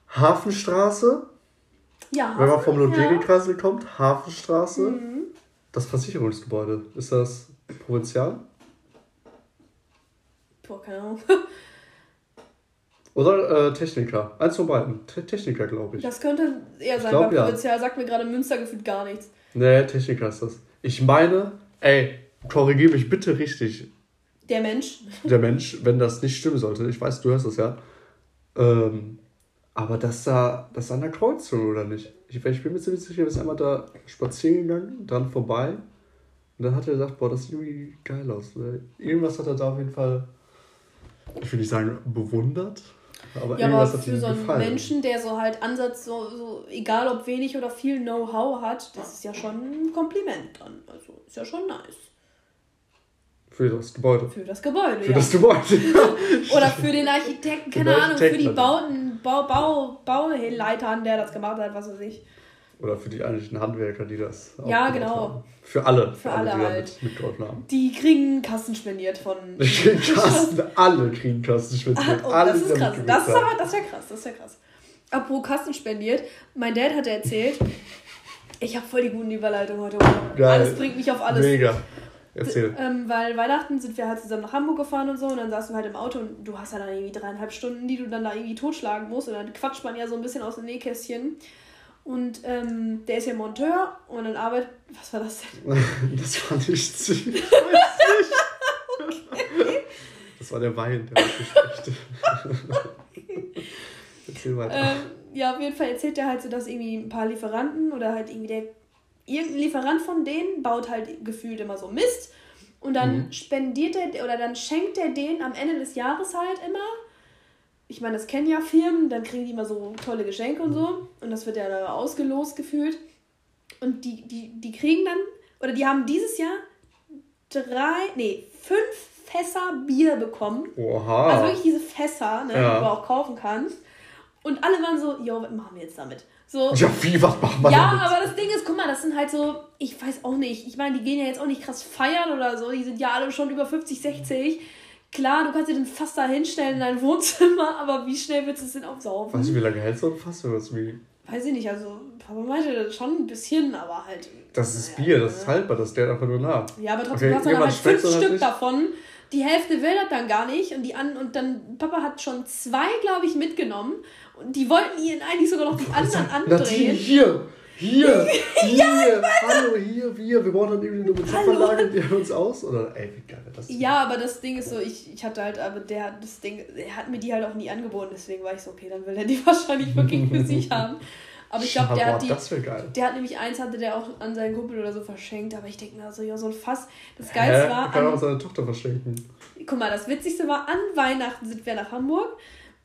Hafenstraße. Ja, Hafen, Wenn man vom Ludwigi-Kreisel ja. kommt, Hafenstraße. Mhm. Das Versicherungsgebäude. Ist das Provinzial? Boah, keine Ahnung. Oder äh, Techniker. Eins von beiden. Te Techniker, glaube ich. Das könnte eher sein, glaub, weil Provinzial ja. sagt mir gerade Münster gefühlt gar nichts. Nee, Techniker ist das. Ich meine, ey, korrigiere mich bitte richtig. Der Mensch. Der Mensch, wenn das nicht stimmen sollte. Ich weiß, du hörst das ja. Ähm, aber das da, das an der Kreuzung, oder nicht? Ich, ich bin mir ziemlich sicher, wir sind einmal da spazieren gegangen, dran vorbei. Und dann hat er gesagt, boah, das sieht irgendwie geil aus. Ne? Irgendwas hat er da auf jeden Fall, ich will nicht sagen, bewundert. Aber ja, aber für so einen gefallen. Menschen, der so halt Ansatz, so, so, egal ob wenig oder viel Know-how hat, das ist ja schon ein Kompliment dann. Also ist ja schon nice. Für das Gebäude. Für das Gebäude. Für ja. das Gebäude. (laughs) Oder für den (laughs) Architekten, keine Ahnung, für die Bauten, Bau, Bau, Bauleitern, der das gemacht hat, was weiß ich. Oder für die eigentlichen Handwerker, die das. Ja, genau. Haben. Für alle. Für, alle, alle, die halt. mitgeholfen haben. Die kriegen Kassen spendiert von. (laughs) Die kriegen alle kriegen Kassen spendiert. Ah, oh, alle, das ist krass. Das ist aber, das wäre krass, das wäre krass. Apropos Kassen spendiert, mein Dad hat erzählt, ich habe voll die guten Überleitungen heute. Geil. Alles bringt mich auf alles. Mega. Erzähl. Ähm, weil Weihnachten sind wir halt zusammen nach Hamburg gefahren und so und dann saßen wir halt im Auto und du hast ja dann irgendwie dreieinhalb Stunden, die du dann da irgendwie totschlagen musst und dann quatscht man ja so ein bisschen aus dem Nähkästchen. Und ähm, der ist ja Monteur und dann arbeitet. Was war das denn? (laughs) das fand ich ziemlich (laughs) okay. Das war der Wein, der mich (laughs) Erzähl weiter. Ähm, ja, auf jeden Fall erzählt er halt so, dass irgendwie ein paar Lieferanten oder halt irgendwie der. Irgendein Lieferant von denen baut halt gefühlt immer so Mist. Und dann mhm. spendiert er oder dann schenkt er den am Ende des Jahres halt immer ich meine, das kennen ja Firmen, dann kriegen die immer so tolle Geschenke und so. Und das wird ja da ausgelost gefühlt. Und die, die, die kriegen dann, oder die haben dieses Jahr drei, nee, fünf Fässer Bier bekommen. Oha. Also wirklich diese Fässer, ne, ja. die du auch kaufen kannst. Und alle waren so, jo, was machen wir jetzt damit? So, ja, wie, was machen wir Ja, damit? aber das Ding ist, guck mal, das sind halt so, ich weiß auch nicht, ich meine, die gehen ja jetzt auch nicht krass feiern oder so, die sind ja alle schon über 50, 60. Klar, du kannst dir den Fass da hinstellen in dein Wohnzimmer, (laughs) aber wie schnell willst du es denn aufsaufen? Weißt du, wie lange hält so ein Fass? Oder was wie? Weiß ich nicht, also Papa meinte das schon ein bisschen, aber halt. Das ist Bier, das ist haltbar, das der einfach nur nach. Ja, aber trotzdem okay, hast du dann halt fünf Stück halt davon. Die Hälfte will das dann gar nicht und die an und dann Papa hat schon zwei, glaube ich, mitgenommen und die wollten ihn eigentlich sogar noch die anderen andrehen. Hier, hier, (laughs) hier, ja, hallo, hier, wir. Wir brauchen dann irgendwie eine Musikverlage, die uns aus. Oder, ey, wie geil das Ja, aber das Ding ist so, ich, ich hatte halt, aber der, das Ding, er hat mir die halt auch nie angeboten, deswegen war ich so, okay, dann will er die (laughs) wahrscheinlich wirklich für sich (laughs) haben. Aber ich glaube, der hat die. Das geil. Der hat nämlich eins, hatte der auch an seinen Kumpel oder so verschenkt, aber ich denke mir so, ja, so ein Fass. Das Geilste war. Kann an, auch seine Tochter verschenken. Guck mal, das Witzigste war, an Weihnachten sind wir nach Hamburg.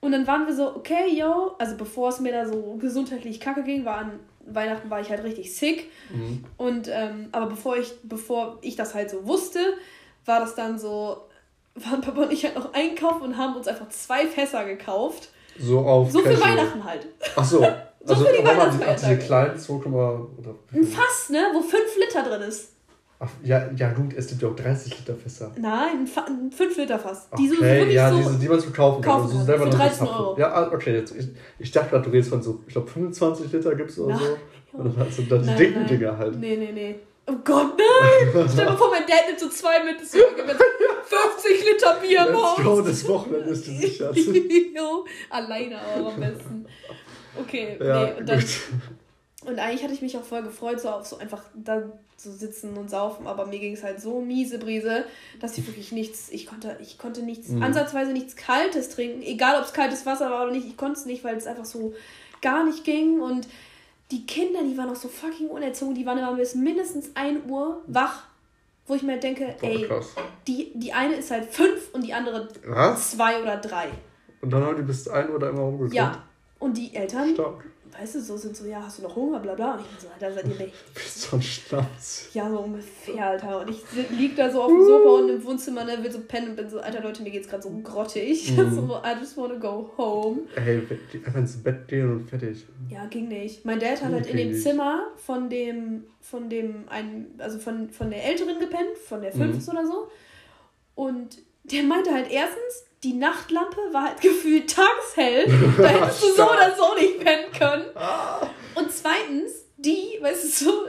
Und dann waren wir so, okay, yo, also bevor es mir da so gesundheitlich kacke ging, war an Weihnachten war ich halt richtig sick. Mhm. Und ähm, aber bevor ich, bevor ich das halt so wusste, war das dann so, (laughs) waren Papa und ich halt noch einkaufen und haben uns einfach zwei Fässer gekauft. So auf. So für Weihnachten halt. Ach so. (laughs) so also, für die Weihnachtsfeiertage. Diese kleinen 2, oder Ein Fass, ne? Wo 5 Liter drin ist. Ach, ja, ja gut, es gibt ja auch 30 Liter Fässer. Nein, ein 5 Liter Fass. Die okay, ja, so diese, die man zu kaufen kann. Also selber für 13 Euro. Ja, ah, okay, jetzt, ich, ich dachte gerade, du redest von so, ich glaube 25 Liter gibt es oder Na, so. Und dann hast du dann die dicken Dinger halt. Nee, nee, nee. Oh Gott, nein! Stell dir vor, mein Dad nimmt so zwei mit, das 50 (laughs) Liter Bier im Haus. Go, das Wochenende ist gesichert. (laughs) Alleine aber am besten. Okay, ja, nee, und dann... Gut. Und eigentlich hatte ich mich auch voll gefreut, so auf so einfach da zu sitzen und saufen, aber mir ging es halt so miese Brise, dass ich wirklich nichts, ich konnte, ich konnte nichts, mhm. ansatzweise nichts Kaltes trinken, egal ob es kaltes Wasser war oder nicht, ich konnte es nicht, weil es einfach so gar nicht ging und die Kinder, die waren auch so fucking unerzogen, die waren immer bis mindestens 1 Uhr wach, wo ich mir denke, Boah, ey, die, die eine ist halt fünf und die andere Was? zwei oder drei. Und dann haben die bis 1 Uhr da immer rumgekommen? Ja, und die Eltern, Stark weißt du, so sind so, ja, hast du noch Hunger, bla bla. Und ich bin so, Alter, seid ihr nicht. Bist so ein Schnaps. Ja, so ungefähr, Alter. Und ich lieg da so auf dem Sofa und im Wohnzimmer, ne, will so pennen und bin so, Alter, Leute, mir geht's gerade so grottig. (laughs) Mm. so, I just wanna go home. Ey, einfach ins Bett gehen und fertig. Ja, ging nicht. Mein Dad hat halt in dem nicht. Zimmer von dem, von dem, einen, also von, von der Älteren gepennt, von der Fünften mm. oder so. Und der meinte halt erstens, die Nachtlampe war halt (laughs) gefühlt tagshell. Da hättest du so oder so nicht pennen können. Und zweitens, die, weißt du, so,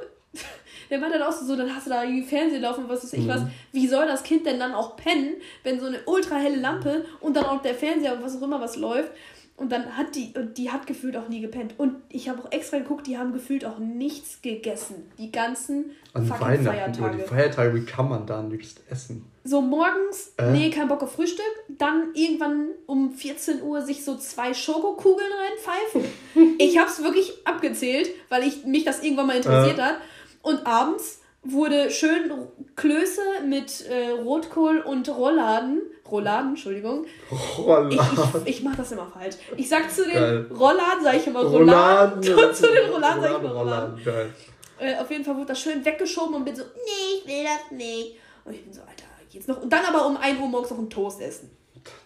der meint dann auch so, dann hast du da irgendwie Fernsehen laufen, was weiß ich mhm. was. Wie soll das Kind denn dann auch pennen, wenn so eine ultra helle Lampe und dann auch der Fernseher und was auch immer was läuft? Und dann hat die, und die hat gefühlt auch nie gepennt. Und ich habe auch extra geguckt, die haben gefühlt auch nichts gegessen. Die ganzen An fucking Weihnachten Feiertage. Oder die Feiertage, wie kann man da nichts essen? So morgens, äh? nee, kein Bock auf Frühstück. Dann irgendwann um 14 Uhr sich so zwei Schokokugeln reinpfeifen. (laughs) ich habe es wirklich abgezählt, weil ich, mich das irgendwann mal interessiert äh? hat. Und abends wurde schön Klöße mit äh, Rotkohl und Rollladen. Rolladen, Entschuldigung. Rolladen. Ich, ich, ich mache das immer falsch. Ich sag zu den Geil. Rolladen, sage ich immer Rolladen. Und zu den Rolladen sage ich immer Rolladen. Rolladen. (laughs) Äh, auf jeden Fall wurde das schön weggeschoben und bin so, nee, ich will das nicht. Und ich bin so, Alter, geht's noch? Und dann aber um 1 Uhr morgens noch einen Toast essen.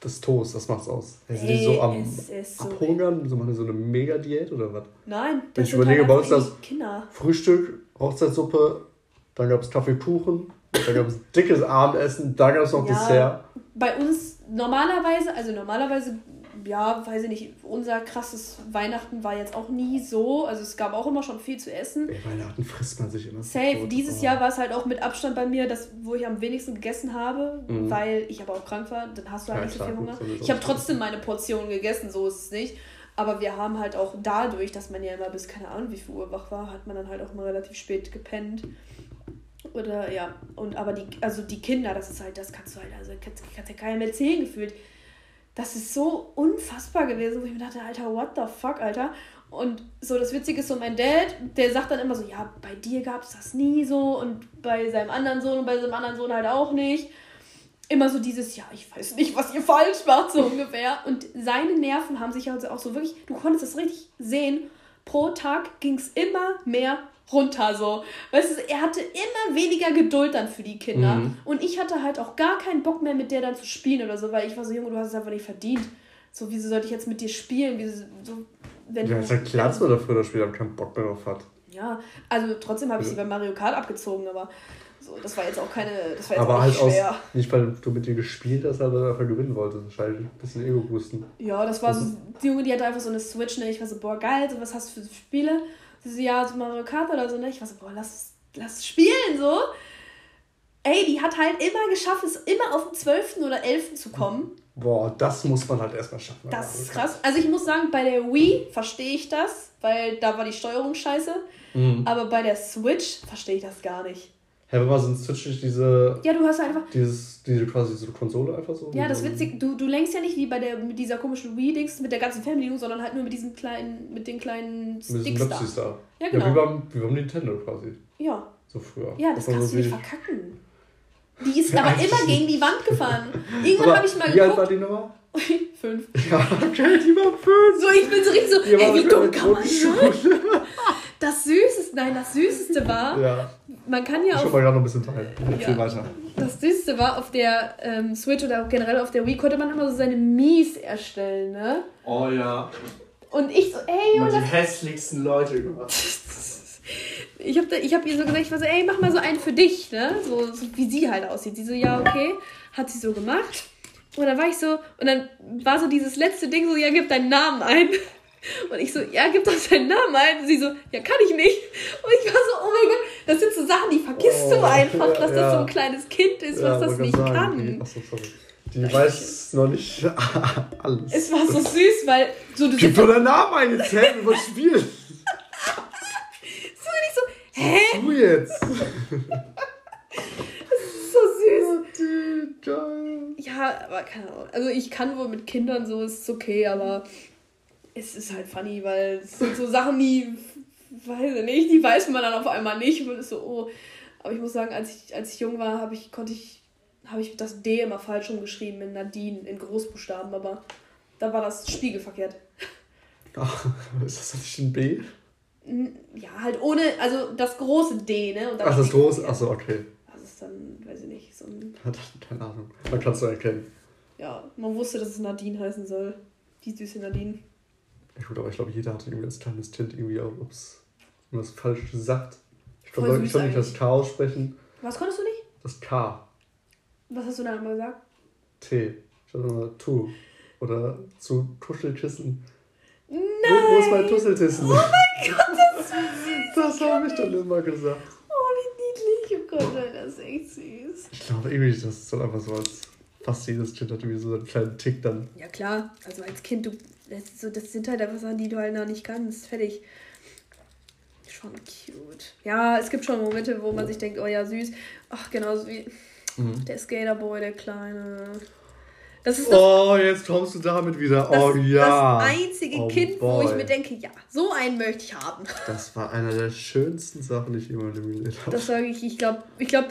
Das Toast, das macht's aus. Hey, sind die so am so abhungern? So machen so eine Mega-Diät oder was? Nein, das Wenn ich überlege, bei uns das Kinder. Frühstück, Hochzeitssuppe, dann gab es Kaffeekuchen, dann gab es dickes Abendessen, dann gab es noch ja, Dessert. Bei uns normalerweise, also normalerweise, ja, weiß ich nicht, unser krasses Weihnachten war jetzt auch nie so. Also es gab auch immer schon viel zu essen. Bei Weihnachten frisst man sich immer. Safe. Tot. Dieses oh. Jahr war es halt auch mit Abstand bei mir, das, wo ich am wenigsten gegessen habe, mhm. weil ich aber auch krank war. Dann hast du halt ja, nicht so viel Hunger. Ich habe trotzdem meine Portion gegessen, so ist es nicht. Aber wir haben halt auch dadurch, dass man ja immer bis keine Ahnung wie viel Uhr wach war, hat man dann halt auch mal relativ spät gepennt. Oder ja, und aber die, also die Kinder, das ist halt, das kannst du halt, also kannst, kannst ja keinem erzählen gefühlt. Das ist so unfassbar gewesen, wo ich mir dachte, Alter, what the fuck, Alter. Und so, das Witzige ist so, mein Dad, der sagt dann immer so, ja, bei dir gab es das nie so und bei seinem anderen Sohn und bei seinem anderen Sohn halt auch nicht. Immer so dieses, ja, ich weiß nicht, was ihr falsch macht, so ungefähr. Und seine Nerven haben sich also auch so wirklich, du konntest das richtig sehen, pro Tag ging es immer mehr runter so. Weißt du, er hatte immer weniger Geduld dann für die Kinder. Mhm. Und ich hatte halt auch gar keinen Bock mehr mit der dann zu spielen oder so, weil ich war so, Junge, du hast es einfach nicht verdient. So, wieso sollte ich jetzt mit dir spielen? Wie, so, wenn ja, ist ja klar, dass man dafür das Spiel dann keinen Bock mehr drauf hat. Ja, also trotzdem habe ich sie bei Mario Kart abgezogen, aber so, das war jetzt auch keine, das war jetzt aber auch nicht halt schwer. Aus, nicht weil du mit ihr gespielt hast, aber einfach gewinnen wolltest. Wahrscheinlich ein bisschen Ego-Boosten. Ja, das war so, die Junge, die hatte einfach so eine Switch, ne? Ich war so, boah, geil, so was hast du für Spiele? Sie so, ja, so Mario Kart oder so, ne? Ich war so, boah, lass, lass spielen, so. Ey, die hat halt immer geschafft, es immer auf den 12. oder 11. zu kommen. Boah, das muss man halt erstmal schaffen. Das ist krass. Also ich muss sagen, bei der Wii verstehe ich das, weil da war die Steuerung scheiße. Mhm. Aber bei der Switch verstehe ich das gar nicht. Hä, hey, was sind Switch nicht diese. Ja, du hast einfach. Dieses, diese quasi so Konsole einfach so? Ja, das ist witzig. Du, du lenkst ja nicht wie bei der mit dieser komischen Wii-Dings mit der ganzen Fernbedienung, sondern halt nur mit diesen kleinen, mit den kleinen Sticks da. da. Ja, genau. Ja, wie beim, wie beim Nintendo quasi. Ja. So früher. Ja, das, das kannst so du nicht verkacken. Die (laughs) ist aber immer gegen die Wand gefahren. (laughs) Irgendwann habe ich mal geguckt. Wie alt war die Nummer? (laughs) fünf. Ja, okay, die war fünf. So, ich bin so richtig so, ey, wie dumm kann man sein? Das Süßeste, nein, das Süßeste war, ja. man kann ja auch. Ich mal gerade noch ein bisschen teilen. Ja. weiter. Das Süßeste war, auf der ähm, Switch oder generell auf der Wii konnte man immer so seine Mies erstellen, ne? Oh ja. Und ich so, ey, Junge. Die hässlichsten Leute gemacht. (laughs) ich habe ich hab ihr so gesagt, ich war so, ey, mach mal so einen für dich, ne? So, so wie sie halt aussieht. Sie so, ja, okay. Hat sie so gemacht. Und dann war ich so, und dann war so dieses letzte Ding so, ja, gib deinen Namen ein. Und ich so, ja, gib doch seinen Namen ein. Und sie so, ja, kann ich nicht. Und ich war so, oh mein Gott, das sind so Sachen, die vergisst oh, du (laughs) einfach, ja, dass das so ein kleines Kind ist, was das nicht sagen, kann. Die, achso, sorry. Die weiß noch nicht (laughs) alles. Es war so süß, weil so du Gib doch deinen Namen ein, jetzt hä, wir wollen spielen. (laughs) so nicht so, hä? Du jetzt. das ist so süß. Oh. Ja, aber keine Ahnung. Also ich kann wohl mit Kindern so, ist okay, aber es ist halt funny, weil es sind so Sachen, die weiß ich nicht, die weiß man dann auf einmal nicht und ist so, oh. Aber ich muss sagen, als ich, als ich jung war, habe ich, konnte ich, habe ich das D immer falsch umgeschrieben in Nadine, in Großbuchstaben, aber da war das spiegelverkehrt. (laughs) Ach, ist das nicht ein B? Ja, halt ohne, also das große D, ne? ach, das große, achso, okay. Das ist dann, weiß ich nicht, so ein. Keine Ahnung, man kann es so erkennen. Ja, man wusste, dass es Nadine heißen soll. Die süße Nadine. Ja, gut, aber ich glaube, jeder hatte irgendwie als kleines Kind irgendwie, ob es was falsch sagt. Ich konnte ich nicht das K aussprechen. Was konntest du nicht? Das K. Was hast du dann immer gesagt? T. Ich hatte immer Tu. Oder zu Tuschelkissen. Nein! Wo, wo ist mein Tusselkissen? Oh mein (laughs) Gott, das ist süß. Das habe ich dann immer gesagt. Oh, wie niedlich. Oh Gott, das ist echt süß. Ich glaube irgendwie, das ist so einfach so als fast jedes Kind hat irgendwie so einen kleinen Tick dann. Ja klar, also als Kind, du, das, so, das sind halt einfach Sachen, die du halt noch nicht kannst. Fertig. Schon cute. Ja, es gibt schon Momente, wo man sich denkt, oh ja, süß. Ach, genauso wie mhm. der Skaterboy, der Kleine. Das ist das, oh, jetzt kommst du damit wieder. Oh das, ja. Das einzige oh, Kind, boy. wo ich mir denke, ja, so einen möchte ich haben. Das war einer der schönsten Sachen, die ich immer gelebt habe. Das sage ich, ich glaube, ich glaube,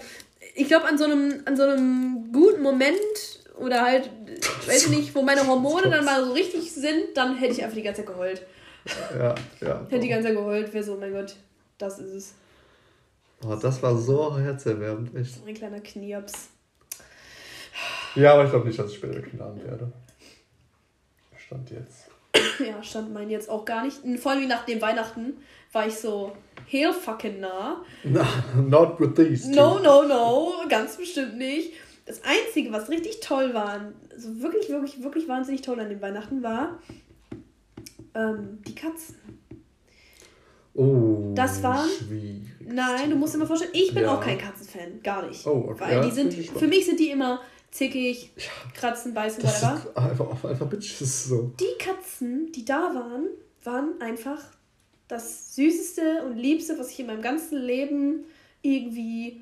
ich glaube an so einem, an so einem guten Moment oder halt, weiß ich nicht, wo meine Hormone dann mal so richtig sind, dann hätte ich einfach die ganze Zeit geheult. Ja, ja. Hätte die ganze Zeit geheult, wäre so, mein Gott, das ist es. Oh, das war so herzerwärmend, echt. So ein kleiner Knirps. Ja, aber ich glaube nicht, dass ich später knallen werde. Stand jetzt. (coughs) ja, stand mein jetzt auch gar nicht. Vor allem nach dem Weihnachten war ich so heel fucking nah. No, (laughs) not with these. Two. No, no, no, ganz bestimmt nicht. Das Einzige, was richtig toll war, also wirklich, wirklich, wirklich wahnsinnig toll an den Weihnachten war, ähm, die Katzen. Oh, das war. Nein, du musst dir mal vorstellen, ich bin ja. auch kein Katzenfan, gar nicht. Oh, okay. Weil die sind, für mich sind die immer zickig, kratzen, beißen, whatever. Einfach, einfach Bitches so. Die Katzen, die da waren, waren einfach das Süßeste und Liebste, was ich in meinem ganzen Leben irgendwie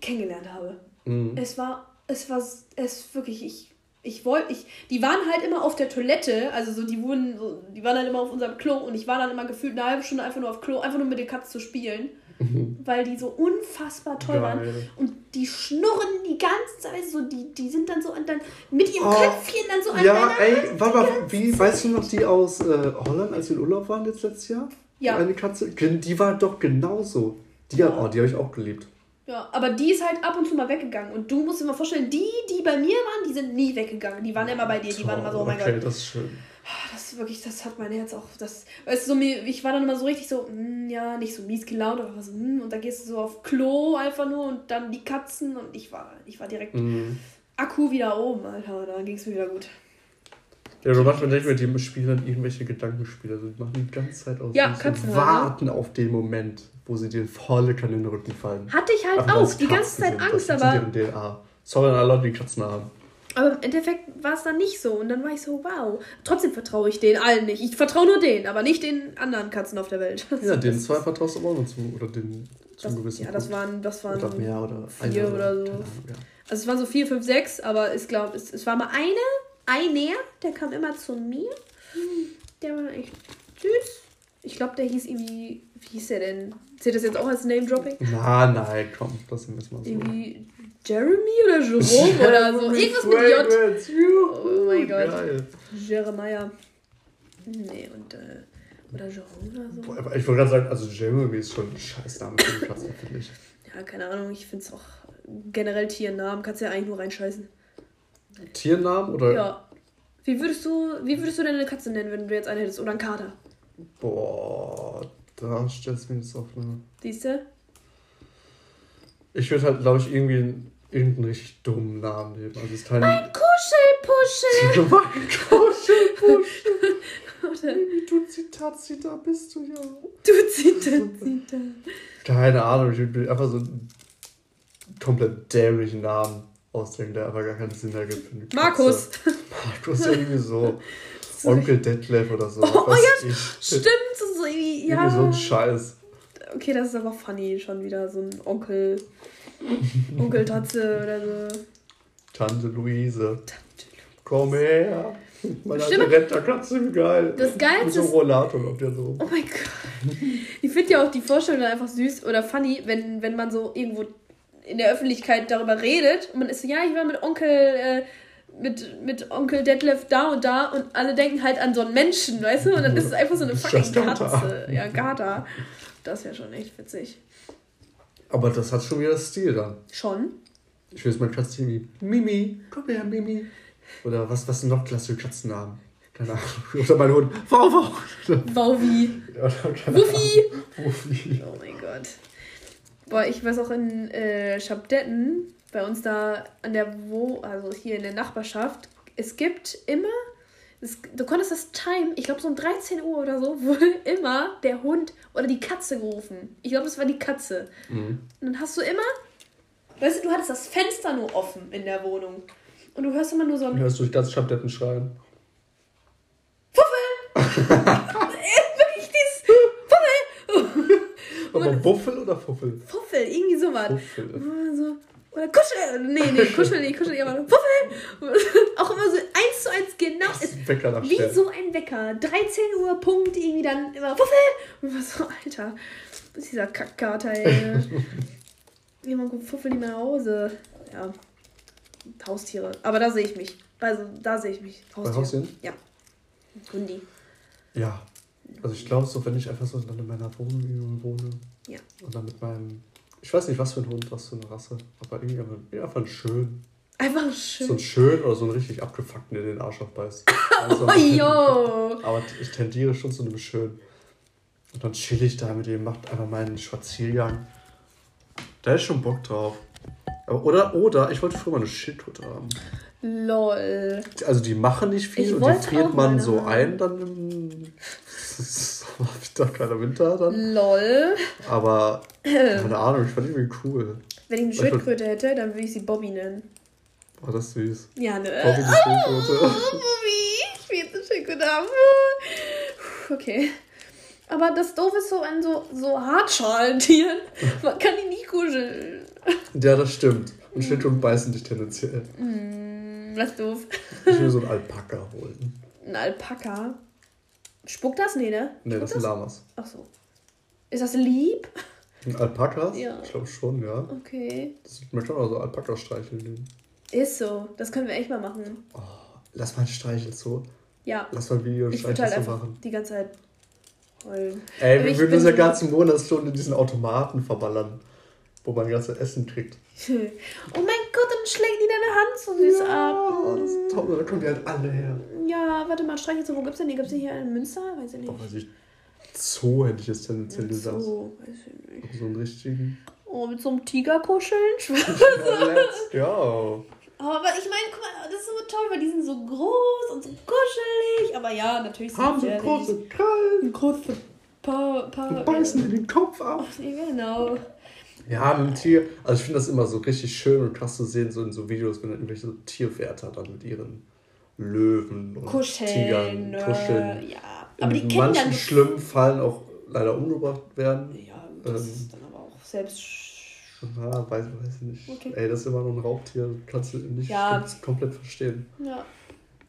kennengelernt habe. Mhm. Es war, es war, es wirklich, ich, ich wollte, ich, die waren halt immer auf der Toilette, also so, die wurden, so, die waren dann immer auf unserem Klo und ich war dann immer gefühlt eine halbe Stunde einfach nur auf Klo, einfach nur mit den Katzen zu spielen. Mhm. Weil die so unfassbar toll Geil. waren. Und die schnurren die ganze Zeit so, die, die sind dann so an dann mit ihrem oh, Köpfchen dann so an Ja, ey, warte mal, wie, weißt du noch die aus äh, Holland, als wir in Urlaub waren jetzt letztes Jahr? Ja. Eine Katze, die war doch genauso. Die, ja. oh, die habe ich auch geliebt. Ja, aber die ist halt ab und zu mal weggegangen. Und du musst dir mal vorstellen, die, die bei mir waren, die sind nie weggegangen. Die waren immer bei dir. Die waren immer so, oh mein okay, Gott. das ist schön. Ah, das ist wirklich, das hat mein Herz auch. Das, weißt du, so, ich war dann immer so richtig so, mm, ja, nicht so mies gelaunt, aber so, mm, und da gehst du so auf Klo einfach nur und dann die Katzen und ich war, ich war direkt mhm. Akku wieder oben, Alter. Da ging es mir wieder gut. Ja, aber manchmal denke ich mir, die spielen dann irgendwelche Gedankenspiele. Also die machen die ganze Zeit aus. Ja. Und warten auf den Moment, wo sie dir volle Kanne in den Rücken fallen. Hatte ich halt aber auch die ganze Zeit Angst, aber. Das DNA. Sorry an alle Leute, die Katzen haben. Aber im Endeffekt war es dann nicht so. Und dann war ich so, wow. Trotzdem vertraue ich denen allen nicht. Ich vertraue nur denen, aber nicht den anderen Katzen auf der Welt. Ja, (laughs) den zwei vertraust du aber auch noch zu. Oder den zum gewissen Ja, das waren, das waren oder mehr oder vier oder, oder so. Ahnung, ja. Also es waren so vier, fünf, sechs, aber ich glaube, es, es war mal eine, einer, der kam immer zu mir. Der war echt süß. Ich glaube, der hieß irgendwie, wie hieß der denn? Zählt das jetzt auch als Name-Dropping? Na, nein, komm, das sind jetzt mal so. Irgendwie Jeremy oder (laughs) Jerome oder so. Irgendwas mit J. Oh mein Gott. Geil. Jeremiah. Nee, und, äh, oder Jerome oder so. Boah, aber ich wollte gerade sagen, also Jeremy ist schon ein Scheißname für die Klasse, finde ich. Ja, keine Ahnung, ich finde es auch generell Tiernamen, kannst du ja eigentlich nur reinscheißen. Tiernamen oder? Ja. Wie würdest du, wie würdest du deine Katze nennen, wenn du jetzt eine hättest? Oder einen Kater? Boah, da stellst du mir jetzt auf eine. Siehst du? Ich würde halt, glaube ich, irgendwie irgendeinen richtig dummen Namen nehmen. Also ist kein mein Kuschelpuschel! (laughs) mein Kuschelpuschel! (laughs) Oder du Zitat, bist du ja. Du Zitat, Keine Ahnung, ich würde einfach so einen komplett dämlichen Namen ausdenken, der einfach gar keinen Sinn ergibt. Markus! Markus, irgendwie so. (laughs) Onkel Detlef oder so. Oh, oh ja, stimmt. So, ja. Irgendwie so ein Scheiß. Okay, das ist aber funny schon wieder, so ein Onkel. Onkel Tatze oder so. Tante Luise. Tante Luise. Komm her. Meine alte Retterkatze, geil. Das Geilste Mit so einem Rollator auf der so. Oh mein Gott. Ich finde ja auch die Vorstellung einfach süß oder funny, wenn, wenn man so irgendwo in der Öffentlichkeit darüber redet und man ist so, ja, ich war mit Onkel, äh, mit, mit Onkel Detlef da und da und alle denken halt an so einen Menschen, weißt du? Und dann ist es einfach so eine (laughs) fucking Katze. Ja, Gata. Das wäre schon echt witzig. Aber das hat schon wieder Stil dann. Schon? Ich will jetzt mal Katze wie Mimi, komm her, Mimi. Oder was, was sind noch klassische Katzennamen? Keine Ahnung. (laughs) Oder mein Hund. Wow, wow. Wauwi. Wuffi. Wuffi. Oh mein Gott. Boah, ich weiß auch in äh, Schabdetten, bei uns da an der Wo, also hier in der Nachbarschaft, es gibt immer, es, du konntest das Time, ich glaube so um 13 Uhr oder so, (laughs) wurde immer der Hund oder die Katze gerufen. Ich glaube, es war die Katze. Mhm. Und dann hast du immer, weißt du, du hattest das Fenster nur offen in der Wohnung. Und du hörst immer nur so ein. Du hörst durch ganz Schabdetten schreien. Fuffel! (laughs) Wirklich dieses Fuffel! Aber Wuffel oder Fuffel? Fuffel, irgendwie sowas. Fuffel. So, oder Kuschel. Nee, nee, (laughs) Kuschel nicht, Kuschel nicht, aber Fuffel! (laughs) Auch immer so eins zu eins genau. Das ist Wecker Wie Stern. so ein Wecker. 13 Uhr, Punkt, irgendwie dann immer Fuffel! Und was so, Alter. Was ist dieser Kackkater, (laughs) ey. Jemand kommt Fuffel nicht mehr nach Hause. Ja. Haustiere. Aber da sehe ich mich. Also da sehe ich mich. Haustiere. Bei Haustieren? Ja. Hundi. Ja. Also ich glaube so, wenn ich einfach so dann in meiner Wohnung wohne. Ja. Und dann mit meinem. Ich weiß nicht, was für ein Hund, was für eine Rasse. Aber irgendwie einfach, einfach ein schön. Einfach schön. So ein schön oder so ein richtig abgefuckten, der den Arsch aufbeißt. (laughs) Also, oh, yo. (laughs) Aber ich tendiere schon zu einem schön. Und dann chill ich da mit dem, macht einfach meinen Spaziergang. Da ist schon Bock drauf. Oder, oder, ich wollte früher mal eine Schildkröte haben. Lol. Also die machen nicht viel ich und die friert man so ein dann im (laughs) da keiner Winter dann. Lol. Aber keine Ahnung, ich fand die irgendwie cool. Wenn ich eine Schildkröte hätte, dann würde ich sie Bobby nennen. War das süß? Ja, ne? Bobby die Schildkröte. Oh, Bobby, ich will eine Schildkröte haben. Okay. Aber das Doof ist so an so, so Hartschalentieren. (laughs) Man kann die nicht kuscheln. Ja, das stimmt. Und Schildkröten beißen dich tendenziell. Mm, was doof. Ich will so einen Alpaka holen. Ein Alpaka? Spuckt das? Nee, ne? Nee, das sind Lamas. Ach so. Ist das lieb? Alpakas? Ja. Ich glaube schon, ja. Okay. Das, ich möchte auch so Alpaka-Streicheln nehmen. Ist so. Das können wir echt mal machen. Oh, lass mal ein Streichel so. Ja. Lass mal ein Video ich Streichel halt so machen. Die ganze Zeit heulen. Ey, wir würden uns ja ganzen Monat schon in diesen Automaten verballern wo man ganze Essen kriegt. (laughs) oh mein Gott, dann schlägt die deine Hand so süß ja, ab. Das ist toll, da kommen die halt alle her. Ja, warte mal, streich jetzt, wo gibt's denn die? Gibt's die hier in Münster? Weiß ich nicht. Oh, weiß ich. Zoo hätte ich jetzt tendenziell gesagt. Zoo, weiß ich nicht. So einen richtigen. Oh, mit so einem Tiger kuscheln? (laughs) Let's go. Oh, aber ich meine, guck mal, das ist so toll, weil die sind so groß und so kuschelig. Aber ja, natürlich sind Haben so große Krallen. Große paar, paar, beißen in den Kopf ab. (laughs) Genau. Ja, ein Tier. Also ich finde das immer so richtig schön und krass zu sehen, so in so Videos, wenn dann irgendwelche so Tierwärter dann mit ihren Löwen und kuscheln, Tigern kuscheln. Ja, aber in die kennen manchen schlimmen Fallen auch leider umgebracht werden. Ja, das ähm, ist dann aber auch selbst. Ja, weiß, weiß ich nicht. Okay. Ey, das ist immer nur ein Raubtier, kannst du nicht ja. komplett verstehen. Ja.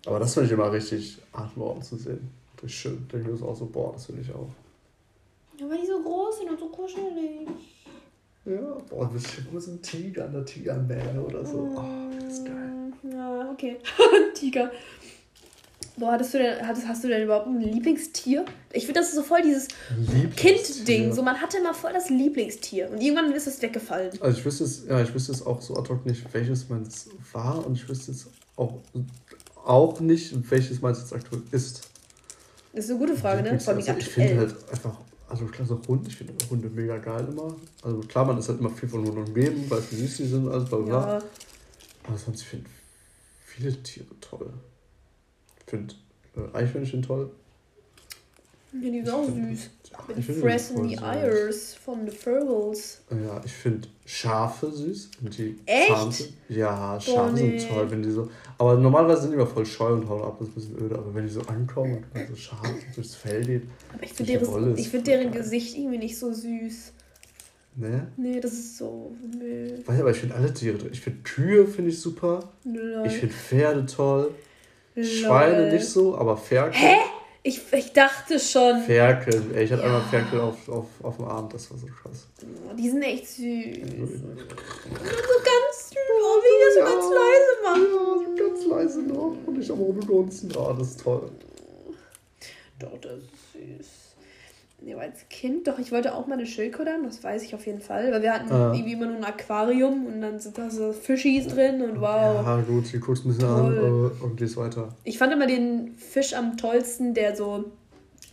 Aber das finde ich immer richtig atemberaubend zu sehen. Das ist schön. Da denke ich auch so, boah, das finde ich auch. Ja, weil die so groß sind und so kuschelig. Ja, boah, immer so ein Tiger der Tigermähne oder so. Oh, okay. (laughs) Tiger. Boah, hattest du denn, hattest, hast du denn überhaupt ein Lieblingstier? Ich finde, das ist so voll dieses Kind-Ding. So, man hatte immer voll das Lieblingstier. Und irgendwann ist es weggefallen. Also ich wüsste es, ja, ich wüsste es auch so ad hoc nicht, welches meins war. Und ich wüsste es auch, auch nicht, welches meins jetzt aktuell ist. Das ist eine gute Frage, ne? Vor allem also, ich finde halt einfach also klar, so Hund, ich finde Hunde mega geil immer. Also klar, man ist halt immer viel von Hunden umgeben, weil es süß die sind, alles bla bla. Ja. Aber sonst, ich finde viele Tiere toll. Ich finde äh, Eichhörnchen toll. Ja, die sind auch süß. Ja, Mit Fresh in the Ears von The Furgles. Ja, ich finde Schafe süß. Und die Echt? Ja, Schafe nee. sind toll, wenn die so. Aber normalerweise sind die immer voll scheu und hauen ab, das ist ein bisschen öde. Aber wenn die so ankommen und so scharf durchs Fell geht. Aber ich finde deren, find deren Gesicht irgendwie nicht so süß. Ne? Nee, das ist so. Nee. Weiß aber ich finde alle Tiere. Ich finde Kühe finde ich super. Nein. Ich finde Pferde toll. Schweine nicht so, aber Ferkel. Hä? Ich, ich dachte schon. Ferkel, ey, ich hatte ja. einmal Ferkel auf, auf, auf dem Arm, das war so krass. Oh, die sind echt süß. Ja, so ganz süß. Oh, wie das so ganz leise machen. Ja, so ganz leise noch. Und ich am rumgrunzen. Ah, das ist toll. Doch, das ist süß. Nee, als Kind, doch, ich wollte auch mal eine Schildkröte haben, das weiß ich auf jeden Fall. Weil wir hatten ja. irgendwie immer nur ein Aquarium und dann sind da so Fischis drin und wow. Ja, gut, die guckst ein bisschen toll. an und gehst weiter. Ich fand immer den Fisch am tollsten, der so,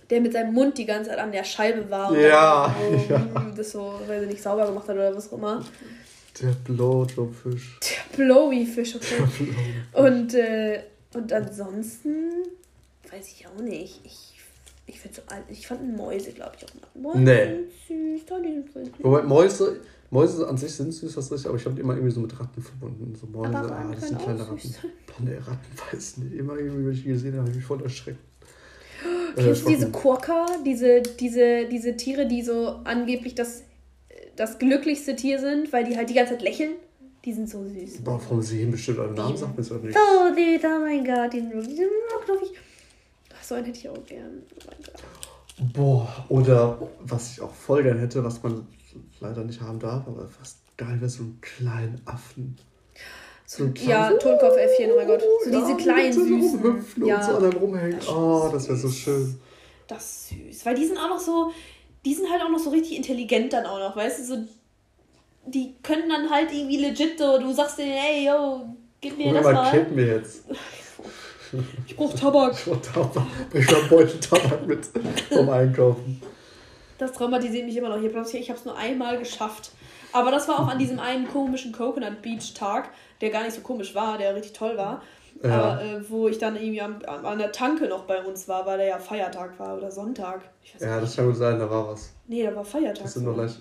der mit seinem Mund die ganze Zeit an der Scheibe war. Und ja, so, (laughs) ja. Das so, weil sie nicht sauber gemacht hat oder was auch immer. Der Blowjob-Fisch. Der Blowy-Fisch, okay. Blowy und, äh, und ansonsten weiß ich auch nicht. Ich ich finde so alt. Ich fand Mäuse, glaube ich, auch mal. Mäuse nee. süß, da die sind süß. Wobei Mäuse, Mäuse an sich sind süß, das ist aber ich habe die immer irgendwie so mit Ratten verbunden. So Mäuse, aber ah, das sind kleine Ratten. Boah, nee, Ratten (laughs) weiß nicht. Immer irgendwie, wenn ich die gesehen habe, habe ich mich voll erschreckt. (gasps) Kennst du diese Quokka? Diese, diese, diese Tiere, die so angeblich das, das glücklichste Tier sind, weil die halt die ganze Zeit lächeln? Die sind so süß. Boah, warum sie hin bestimmt einen Namen sagt mir so nicht. So süß, oh mein Gott, die sind wirklich knuffig. So einen hätte ich auch gern. Oh Boah, oder was ich auch voll gern hätte, was man leider nicht haben darf, aber fast geil wäre, so einen kleinen Affen. So ein ja, Tonkopf-Äffchen, oh mein Gott. So ja, diese kleinen so süßen. Rumhüpfen ja. und so an einem rumhängen. Oh, das wäre so schön. Das ist süß. Weil die sind auch noch so, die sind halt auch noch so richtig intelligent dann auch noch, weißt du, so, die können dann halt irgendwie legit so, du sagst denen, ey, yo, gib mir Guck das mal. mal. mir jetzt. Ich brauch Tabak. Ich brauch Tabak. Ich brauch Beutel Tabak mit vom Einkaufen. Das traumatisiert mich immer noch. Ich habe es nur einmal geschafft. Aber das war auch an diesem einen komischen Coconut Beach Tag, der gar nicht so komisch war, der richtig toll war. Ja. Aber äh, wo ich dann irgendwie am, an der Tanke noch bei uns war, weil der ja Feiertag war oder Sonntag. ja, das kann gut sein, da war was. Nee, da war Feiertag. Das sind noch leicht.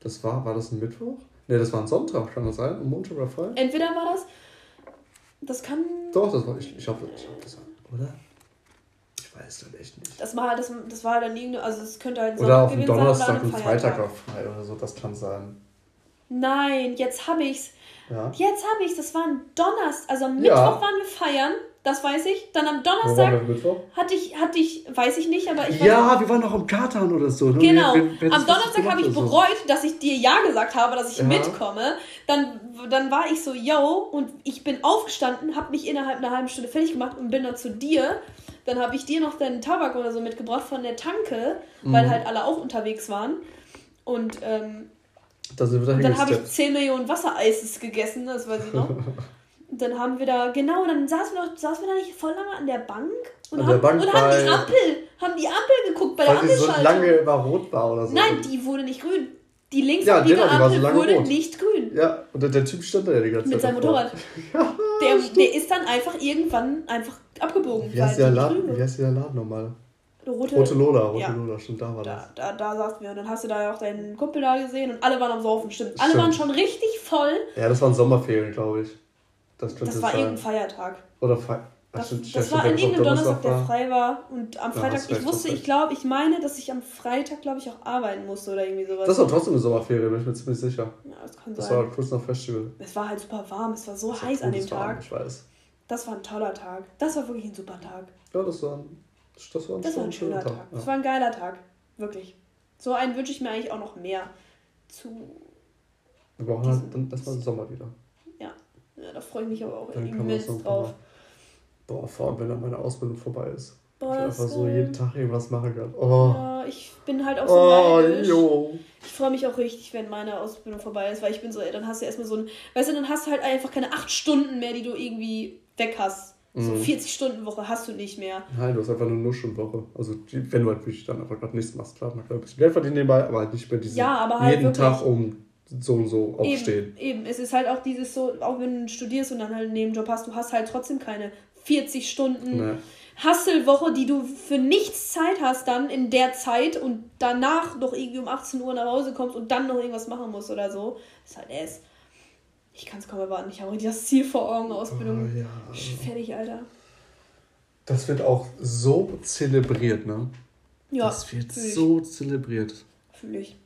Das war, war das ein Mittwoch? Nee, das war ein Sonntag, kann das sein? Ein Montag oder Freitag? Entweder war das das kann. Doch, das war ich. Ich hoffe, ich hoffe, das war. Oder? Ich weiß dann echt nicht. Das war, das, das war dann irgendeine. Also, es könnte halt. Oder auf dem Donnerstag und Freitag auf frei oder so, das kann sein. Nein, jetzt habe ich's. Ja. Jetzt habe ich's. Das war ein Donnerstag. Also am Mittwoch ja. waren wir feiern. Das weiß ich. Dann am Donnerstag hatte ich, hatte ich, weiß ich nicht, aber ich Ja, wir waren noch am Katan oder so. Ne? Genau. Wir, wir, am Donnerstag habe ich bereut, so. dass ich dir ja gesagt habe, dass ich ja. mitkomme. Dann, dann war ich so, yo, und ich bin aufgestanden, habe mich innerhalb einer halben Stunde fertig gemacht und bin dann zu dir. Dann habe ich dir noch deinen Tabak oder so mitgebracht von der Tanke, mhm. weil halt alle auch unterwegs waren. Und ähm, dann habe ich 10 Millionen Wassereises gegessen, das weiß ich noch. (laughs) Und dann haben wir da, genau, dann saßen wir, noch, saßen wir da nicht voll lange an der Bank und, an haben, Bank und haben die Ampel, haben die Ampel geguckt bei der Ampelschaltung. so lange immer rot war oder so. Nein, die wurde nicht grün. Die links ja, genau, Ampel so wurde rot. nicht grün. Ja, und der Typ stand da ja die ganze Zeit. Mit seinem Motorrad. ja, (laughs) der, der ist dann einfach irgendwann einfach abgebogen. Wie heißt der Laden, wie heißt der Laden nochmal? Rote, Rote Lola, Rote ja. Lola, stimmt, da war da, das. Da, da saßen wir und dann hast du da ja auch deinen Kumpel da gesehen und alle waren am Saufen, stimmt. Alle stimmt. waren schon richtig voll. Ja, das waren Sommerferien, glaube ich. Das, das war irgendein Feiertag. Oder Fe das, das, das war an irgendeinem Donnerstag, der frei war. Und am Freitag, ja, ich wusste, ich glaube, ich meine, dass ich am Freitag, glaube ich, auch arbeiten musste oder irgendwie sowas. Das war trotzdem eine Sommerferie, bin ich mir ziemlich sicher. Ja, das kann das sein. Das war kurz nach Festival. Es war halt super warm, es war so heiß war an dem Tag. Warm, ich weiß. Das war ein toller Tag. Das war wirklich ein super Tag. Ja, das war ein, das war ein, das war ein schöner Tag. Tag. Das war ein geiler Tag. Wirklich. So einen wünsche ich mir eigentlich auch noch mehr. Zu. Wir brauchen halt dann das war Sommer wieder. Ja, da freue ich mich aber auch immens drauf. Boah, vor allem, wenn dann meine Ausbildung vorbei ist. Boah, ich einfach so jeden Tag irgendwas machen kann. Oh. Ja, ich bin halt auch so oh, jo. Ich freue mich auch richtig, wenn meine Ausbildung vorbei ist, weil ich bin so, ey, dann hast du erstmal so ein, weißt du, dann hast du halt einfach keine acht Stunden mehr, die du irgendwie weg hast. So 40 mhm. Stunden Woche hast du nicht mehr. Nein, du hast einfach nur eine Woche. Also wenn du halt wirklich dann einfach gerade nichts machst, klar, man kann ein bisschen Geld verdienen nebenbei, aber halt nicht mehr diesen ja, aber halt jeden wirklich, Tag um so und so aufstehen. Eben, eben, es ist halt auch dieses so, auch wenn du studierst und dann halt einen Nebenjob hast, du hast halt trotzdem keine 40 Stunden nee. Hustle-Woche, die du für nichts Zeit hast dann in der Zeit und danach noch irgendwie um 18 Uhr nach Hause kommst und dann noch irgendwas machen musst oder so. Das ist halt es. Ich kann es kaum erwarten. Ich habe das Ziel vor Augen, Ausbildung. Oh, ja. Fertig, Alter. Das wird auch so zelebriert, ne? Ja. Das wird so zelebriert. Fühle ich.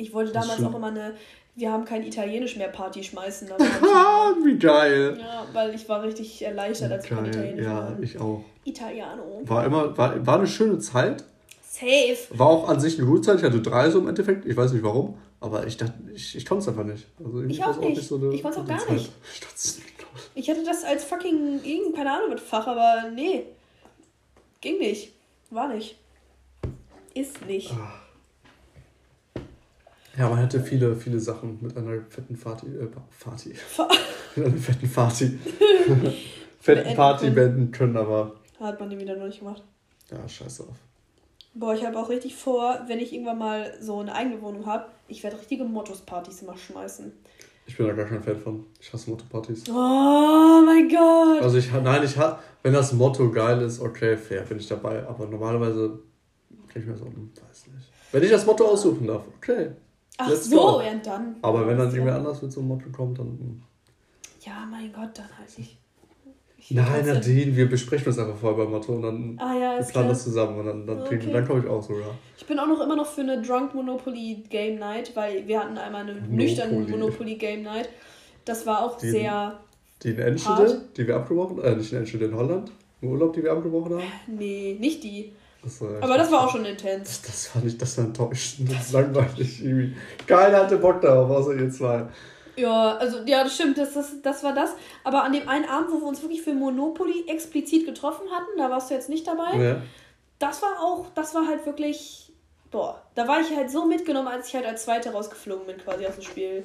Ich wollte damals auch immer eine wir haben kein Italienisch mehr Party schmeißen. (laughs) (laughs) Wie geil. Ja, weil ich war richtig erleichtert, als Geil. ich Italienisch Ja, war. ich auch. Italiano. War immer, war, war eine schöne Zeit. Safe. War auch an sich eine gute Zeit. Ich hatte drei so im Endeffekt. Ich weiß nicht warum. Aber ich dachte, ich, ich konnte es einfach nicht. Also ich auch nicht. Auch nicht so eine, ich konnte es auch gar Zeit. nicht. (laughs) Ich, ich hatte das als fucking irgendein, keine Ahnung, mit Fach, aber nee. Ging nicht. War nicht. Ist nicht. Ach. Ja, man hätte viele, viele Sachen mit einer fetten Party. Äh, Party. Fa (laughs) mit einer fetten Party. (laughs) (laughs) fetten Party beenden können, aber. Hat man die wieder noch nicht gemacht. Ja, scheiß auf. Boah, ich habe auch richtig vor, wenn ich irgendwann mal so eine eigene Wohnung habe, ich werde richtige Mottos-Partys immer schmeißen. Ich bin da gar kein Fan von. Ich hasse Motto-Partys. Oh mein Gott! Also ich nein, ich ha, wenn das Motto geil ist, okay, fair, bin ich dabei. Aber normalerweise kann ich mir so, hm, weiß nicht. Wenn ich das Motto aussuchen darf, okay. Ach Let's so, go. ja dann. Aber wenn dann irgendwer anders mit so einem Motto kommt, dann. Ja, mein Gott, dann halt nicht. Nein, Nadine, wir besprechen das einfach vorher beim Motto und dann ah, ja, wir planen das zusammen und dann, dann, okay. dann komme ich auch sogar. Ich bin auch noch immer noch für eine Drunk Monopoly Game Night, weil wir hatten einmal eine Monopoly. nüchterne Monopoly Game Night. Das war auch die, sehr. Die in Enschede, die wir abgebrochen äh, nicht in Enschede, in Holland, im Urlaub, die wir abgebrochen haben? Nee, nicht die. Das Aber das war auch schon intens. (laughs) Das, fand ich, das war enttäuschend. Das ist langweilig irgendwie. Keiner hatte Bock darauf, außer ihr zwei. Ja, also ja, das stimmt, das, das, das war das. Aber an dem einen Abend, wo wir uns wirklich für Monopoly explizit getroffen hatten, da warst du jetzt nicht dabei. Ja. Das war auch, das war halt wirklich, boah, da war ich halt so mitgenommen, als ich halt als Zweite rausgeflogen bin quasi aus dem Spiel.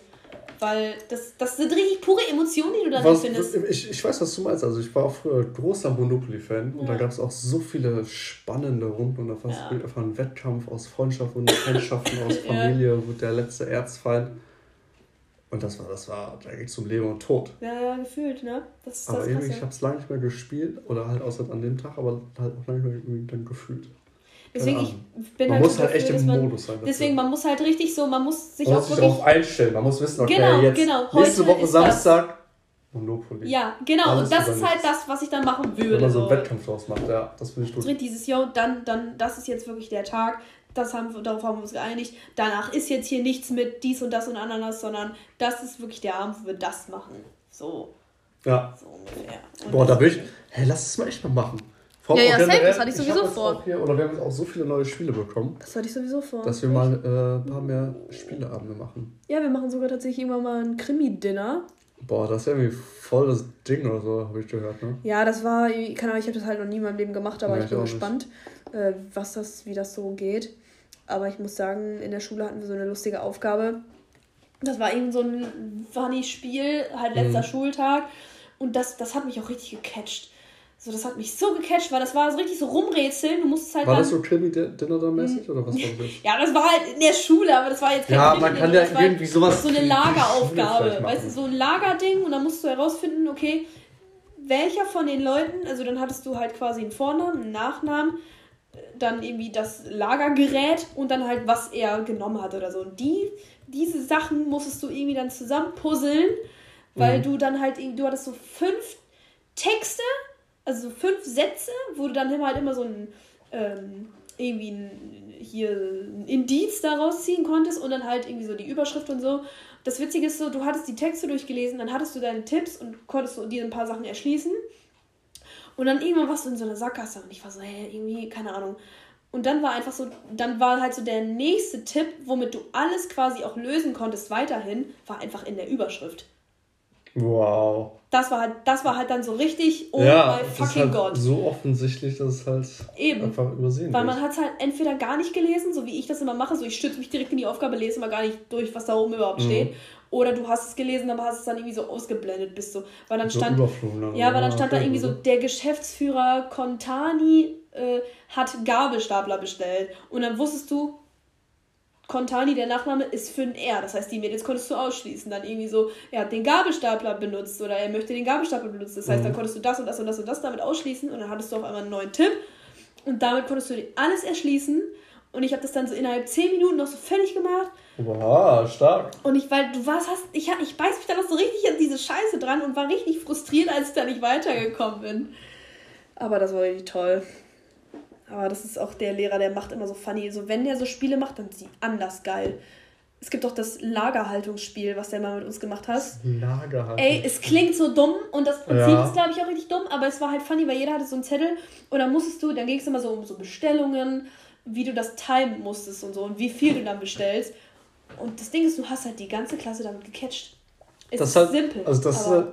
Weil das, das sind richtig pure Emotionen, die du da was, findest. Ich, ich weiß, was du meinst. Also ich war auch früher großer Monopoly-Fan ja. und da gab es auch so viele spannende Runden und da war es ja. einfach ein Wettkampf aus Freundschaft und Freundschaften, aus (laughs) Familie, ja. wo der letzte Erzfeind. Und das war, das war, da ging es um Leben und Tod. Ja, ja, gefühlt, ne? Das ist aber das irgendwie, ich habe es lange nicht mehr gespielt oder halt außer an dem Tag, aber halt auch lange nicht mehr dann gefühlt. Deswegen, ich bin man halt muss halt echt im Modus sein. Deswegen, man muss halt richtig so, man muss sich man auch muss sich darauf einstellen. Man muss wissen, okay, genau, jetzt genau. nächste Woche Samstag Monopoly. Ja, genau. Und das ist halt das, was ich dann machen würde. Wenn man so einen Wettkampf draus macht, ja, das finde ich gut. So dieses Jahr, dann, dann, das ist jetzt wirklich der Tag. Das haben wir, darauf haben wir uns geeinigt. Danach ist jetzt hier nichts mit dies und das und Ananas, sondern das ist wirklich der Abend, wo wir das machen. So. Ja. So ungefähr. Und Boah, da will ich. Hey, lass es mal echt mal machen. Vor ja, ja, safe, das hatte ich sowieso ich vor. Hier, oder wir haben jetzt auch so viele neue Spiele bekommen. Das hatte ich sowieso vor. Dass wir mal äh, ein paar mehr Spieleabende machen. Ja, wir machen sogar tatsächlich immer mal ein Krimi-Dinner. Boah, das ist irgendwie voll das Ding oder so, habe ich gehört, ne? Ja, das war, keine Ahnung, ich habe das halt noch nie in meinem Leben gemacht, aber ja, ich bin gespannt, äh, was das, wie das so geht. Aber ich muss sagen, in der Schule hatten wir so eine lustige Aufgabe. Das war eben so ein Funny-Spiel, halt letzter mhm. Schultag. Und das, das hat mich auch richtig gecatcht. So, das hat mich so gecatcht, weil das war so richtig so rumrätseln. Du musstest halt. War das so Krimi Dinner da mäßig oder was war das? (laughs) ja, das war halt in der Schule, aber das war jetzt kein Ja, man kann ja irgendwie sowas. So eine Lageraufgabe. Weißt du, so ein Lagerding und dann musst du herausfinden, okay, welcher von den Leuten, also dann hattest du halt quasi einen Vornamen, einen Nachnamen, dann irgendwie das Lagergerät und dann halt, was er genommen hat oder so. Und die, diese Sachen musstest du irgendwie dann zusammen puzzeln, weil mhm. du dann halt, du hattest so fünf Texte also fünf Sätze, wo du dann halt immer so ein, ähm, irgendwie ein, hier ein Indiz daraus ziehen konntest und dann halt irgendwie so die Überschrift und so. Das Witzige ist so, du hattest die Texte durchgelesen, dann hattest du deine Tipps und konntest dir ein paar Sachen erschließen. Und dann irgendwann warst du in so einer Sackgasse und ich war so, hä, irgendwie, keine Ahnung. Und dann war einfach so, dann war halt so der nächste Tipp, womit du alles quasi auch lösen konntest weiterhin, war einfach in der Überschrift. Wow. Das war halt, das war halt dann so richtig, oh ja, my fucking halt Gott. So offensichtlich, dass es halt Eben. einfach übersehen Weil man hat es halt entweder gar nicht gelesen, so wie ich das immer mache, so ich stütze mich direkt in die Aufgabe, lese mal gar nicht durch, was da oben überhaupt mhm. steht. Oder du hast es gelesen, aber hast es dann irgendwie so ausgeblendet bist so. Weil dann so stand. Ja, weil dann stand da irgendwie so, der Geschäftsführer Contani äh, hat Gabelstapler bestellt. Und dann wusstest du, Contani, der Nachname, ist für ein R. Das heißt, die Mädels konntest du ausschließen. Dann irgendwie so, er hat den Gabelstapler benutzt oder er möchte den Gabelstapler benutzen. Das heißt, mhm. dann konntest du das und das und das und das damit ausschließen und dann hattest du auf einmal einen neuen Tipp. Und damit konntest du dir alles erschließen. Und ich habe das dann so innerhalb 10 Minuten noch so fertig gemacht. Wow, stark. Und ich, weil du warst, hast, ich, ich beiß mich da noch so richtig an diese Scheiße dran und war richtig frustriert, als ich da nicht weitergekommen bin. Aber das war richtig toll. Aber das ist auch der Lehrer, der macht immer so funny. So, wenn der so Spiele macht, dann sind sie anders geil. Es gibt doch das Lagerhaltungsspiel, was der mal mit uns gemacht hat. Lagerhaltung. Ey, es klingt so dumm und das Prinzip ja. ist, glaube ich, auch richtig dumm, aber es war halt funny, weil jeder hatte so einen Zettel und dann musstest du, dann ging es immer so um so Bestellungen, wie du das timen musstest und so und wie viel du dann bestellst. Und das Ding ist, du hast halt die ganze Klasse damit gecatcht. Es das ist halt, simpel. Also das ist halt,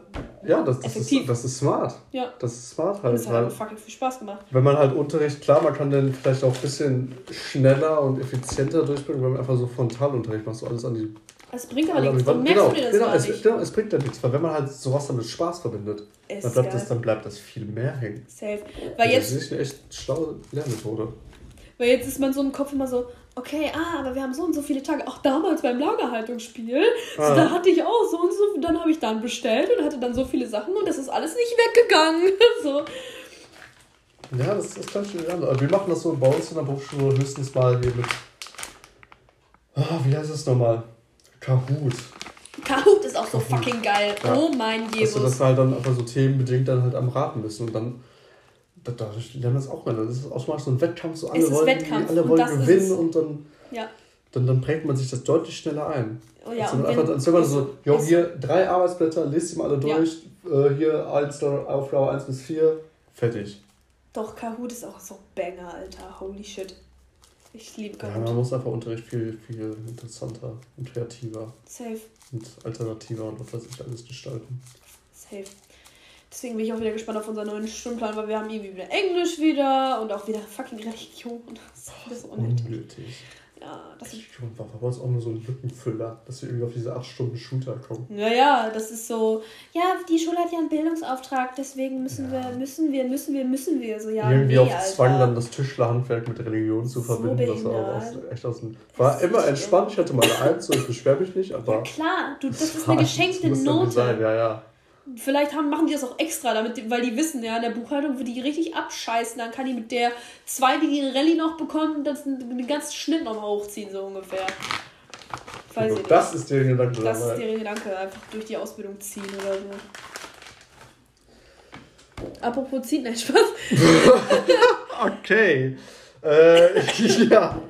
ja, das, das, ist, das ist smart. Ja. Das ist smart halt. Das hat halt fucking viel Spaß gemacht. Wenn man halt Unterricht, klar, man kann dann vielleicht auch ein bisschen schneller und effizienter durchbringen, wenn man einfach so Frontalunterricht macht, so alles an die. Es bringt aber nichts, du merkst genau, du dir das genau, es, genau, es bringt ja nichts, weil wenn man halt sowas dann mit Spaß verbindet, dann bleibt, das, dann bleibt das viel mehr hängen. Safe. Weil jetzt, das ist eine echt schlaue Lernmethode. Weil jetzt ist man so im Kopf immer so, okay, ah, aber wir haben so und so viele Tage, auch damals beim Lagerhaltungsspiel, ah. so, da hatte ich auch so und so, dann habe ich dann bestellt und hatte dann so viele Sachen und das ist alles nicht weggegangen. (laughs) so. Ja, das, das kann schon lernen. Wir machen das so bei uns in der Hochschule höchstens mal hier mit, oh, wie heißt es nochmal? Kahoot. Kahoot ist auch Kahoot. so fucking geil. Ja. Oh mein Jesus. Dass wir halt dann einfach so themenbedingt dann halt am Raten müssen und dann dadurch lernen wir es auch mal. Das ist automatisch so ein Wettkampf, so alle wollen, Wettkampf. alle wollen gewinnen und dann, ja. dann, dann prägt man sich das deutlich schneller ein. Oh ja, also einfach, als wenn man so, jo, hier drei Arbeitsblätter, lest sie mal alle durch, ja. äh, hier Aufgabe 1 bis 4, fertig. Doch, Kahoot ist auch so Banger, Alter, holy shit. Ich liebe Kahoot. Ja, man muss einfach Unterricht viel, viel interessanter und kreativer. Safe. Und alternativer und was weiß ich alles gestalten. Safe. Deswegen bin ich auch wieder gespannt auf unseren neuen Stundenplan, weil wir haben irgendwie wieder Englisch wieder und auch wieder fucking Religion. Das ist alles so unnötig. unnötig. Ja, das ist. War bei uns auch nur so ein Lückenfüller, dass wir irgendwie auf diese 8 Stunden Shooter kommen. Naja, das ist so, ja, die Schule hat ja einen Bildungsauftrag, deswegen müssen ja. wir, müssen wir, müssen wir, müssen wir. So, ja, irgendwie nee, auf Alter. Zwang dann das Tischlerhandwerk mit Religion zu so verbinden. Das war aus, echt aus dem, war das immer entspannt, ich hatte mal eine (laughs) Eins, so ich beschwere mich nicht, aber. Ja klar, du, das, das (laughs) ist eine geschenkte Note. Sein, ja, ja. Vielleicht haben, machen die das auch extra, damit, weil die wissen, ja, in der Buchhaltung würde die richtig abscheißen. Dann kann die mit der zwei, die die Rallye noch bekommen, das, den ganzen Schnitt noch mal hochziehen, so ungefähr. Weiß also, das ist deren Gedanke. Das ist deren Gedanke, einfach durch die Ausbildung ziehen oder so. Apropos ziehen, nein, Spaß. (laughs) okay. Äh, (laughs) ja.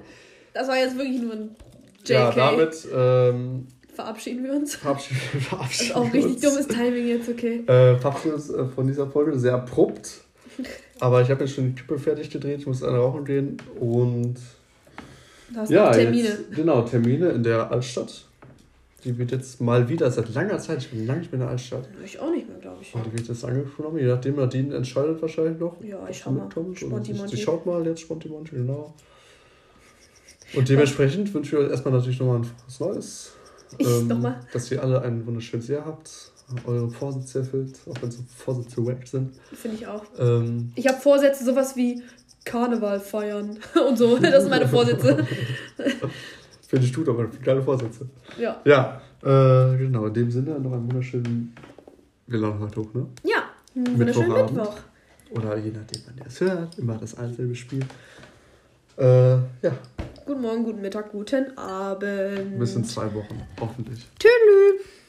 Das war jetzt wirklich nur ein JK. Ja, damit ähm, verabschieden wir uns. Verabschieden, verabschieden das ist auch richtig dummes Timing jetzt, okay. Äh, verabschieden uns äh, von dieser Folge sehr abrupt. Aber ich habe jetzt schon die Kippe fertig gedreht, ich muss eine rauchen gehen und. Ja, Termine. Jetzt, genau, Termine in der Altstadt. Die wird jetzt mal wieder seit langer Zeit, ich bin lange nicht mehr in der Altstadt. Ich auch nicht mehr, glaube ich. Und die wird jetzt angenommen, je nachdem, Nadine entscheidet wahrscheinlich noch. Ja, ich schau mal. Sie schaut mal jetzt Spontimonti, genau. Und dementsprechend wünschen wir euch erstmal natürlich nochmal ein frohes Neues. (laughs) Ich ähm, nochmal. Dass ihr alle ein wunderschönes Jahr habt, eure Vorsätze erfüllt, auch wenn so Vorsätze wack sind. Finde ich auch. Ähm, ich habe Vorsätze, sowas wie Karneval feiern (laughs) und so. Das sind meine Vorsätze. Finde ich gut, aber geile Vorsätze. Ja. Ja, äh, genau. In dem Sinne noch einen wunderschönen. Wir laden heute hoch, ne? Ja, einen wunderschönen Mittwoch. Oder je nachdem, wann ihr es hört, immer das einzelne Spiel. Äh, ja. Guten Morgen, guten Mittag, guten Abend. Bis in zwei Wochen, hoffentlich. Tschüss.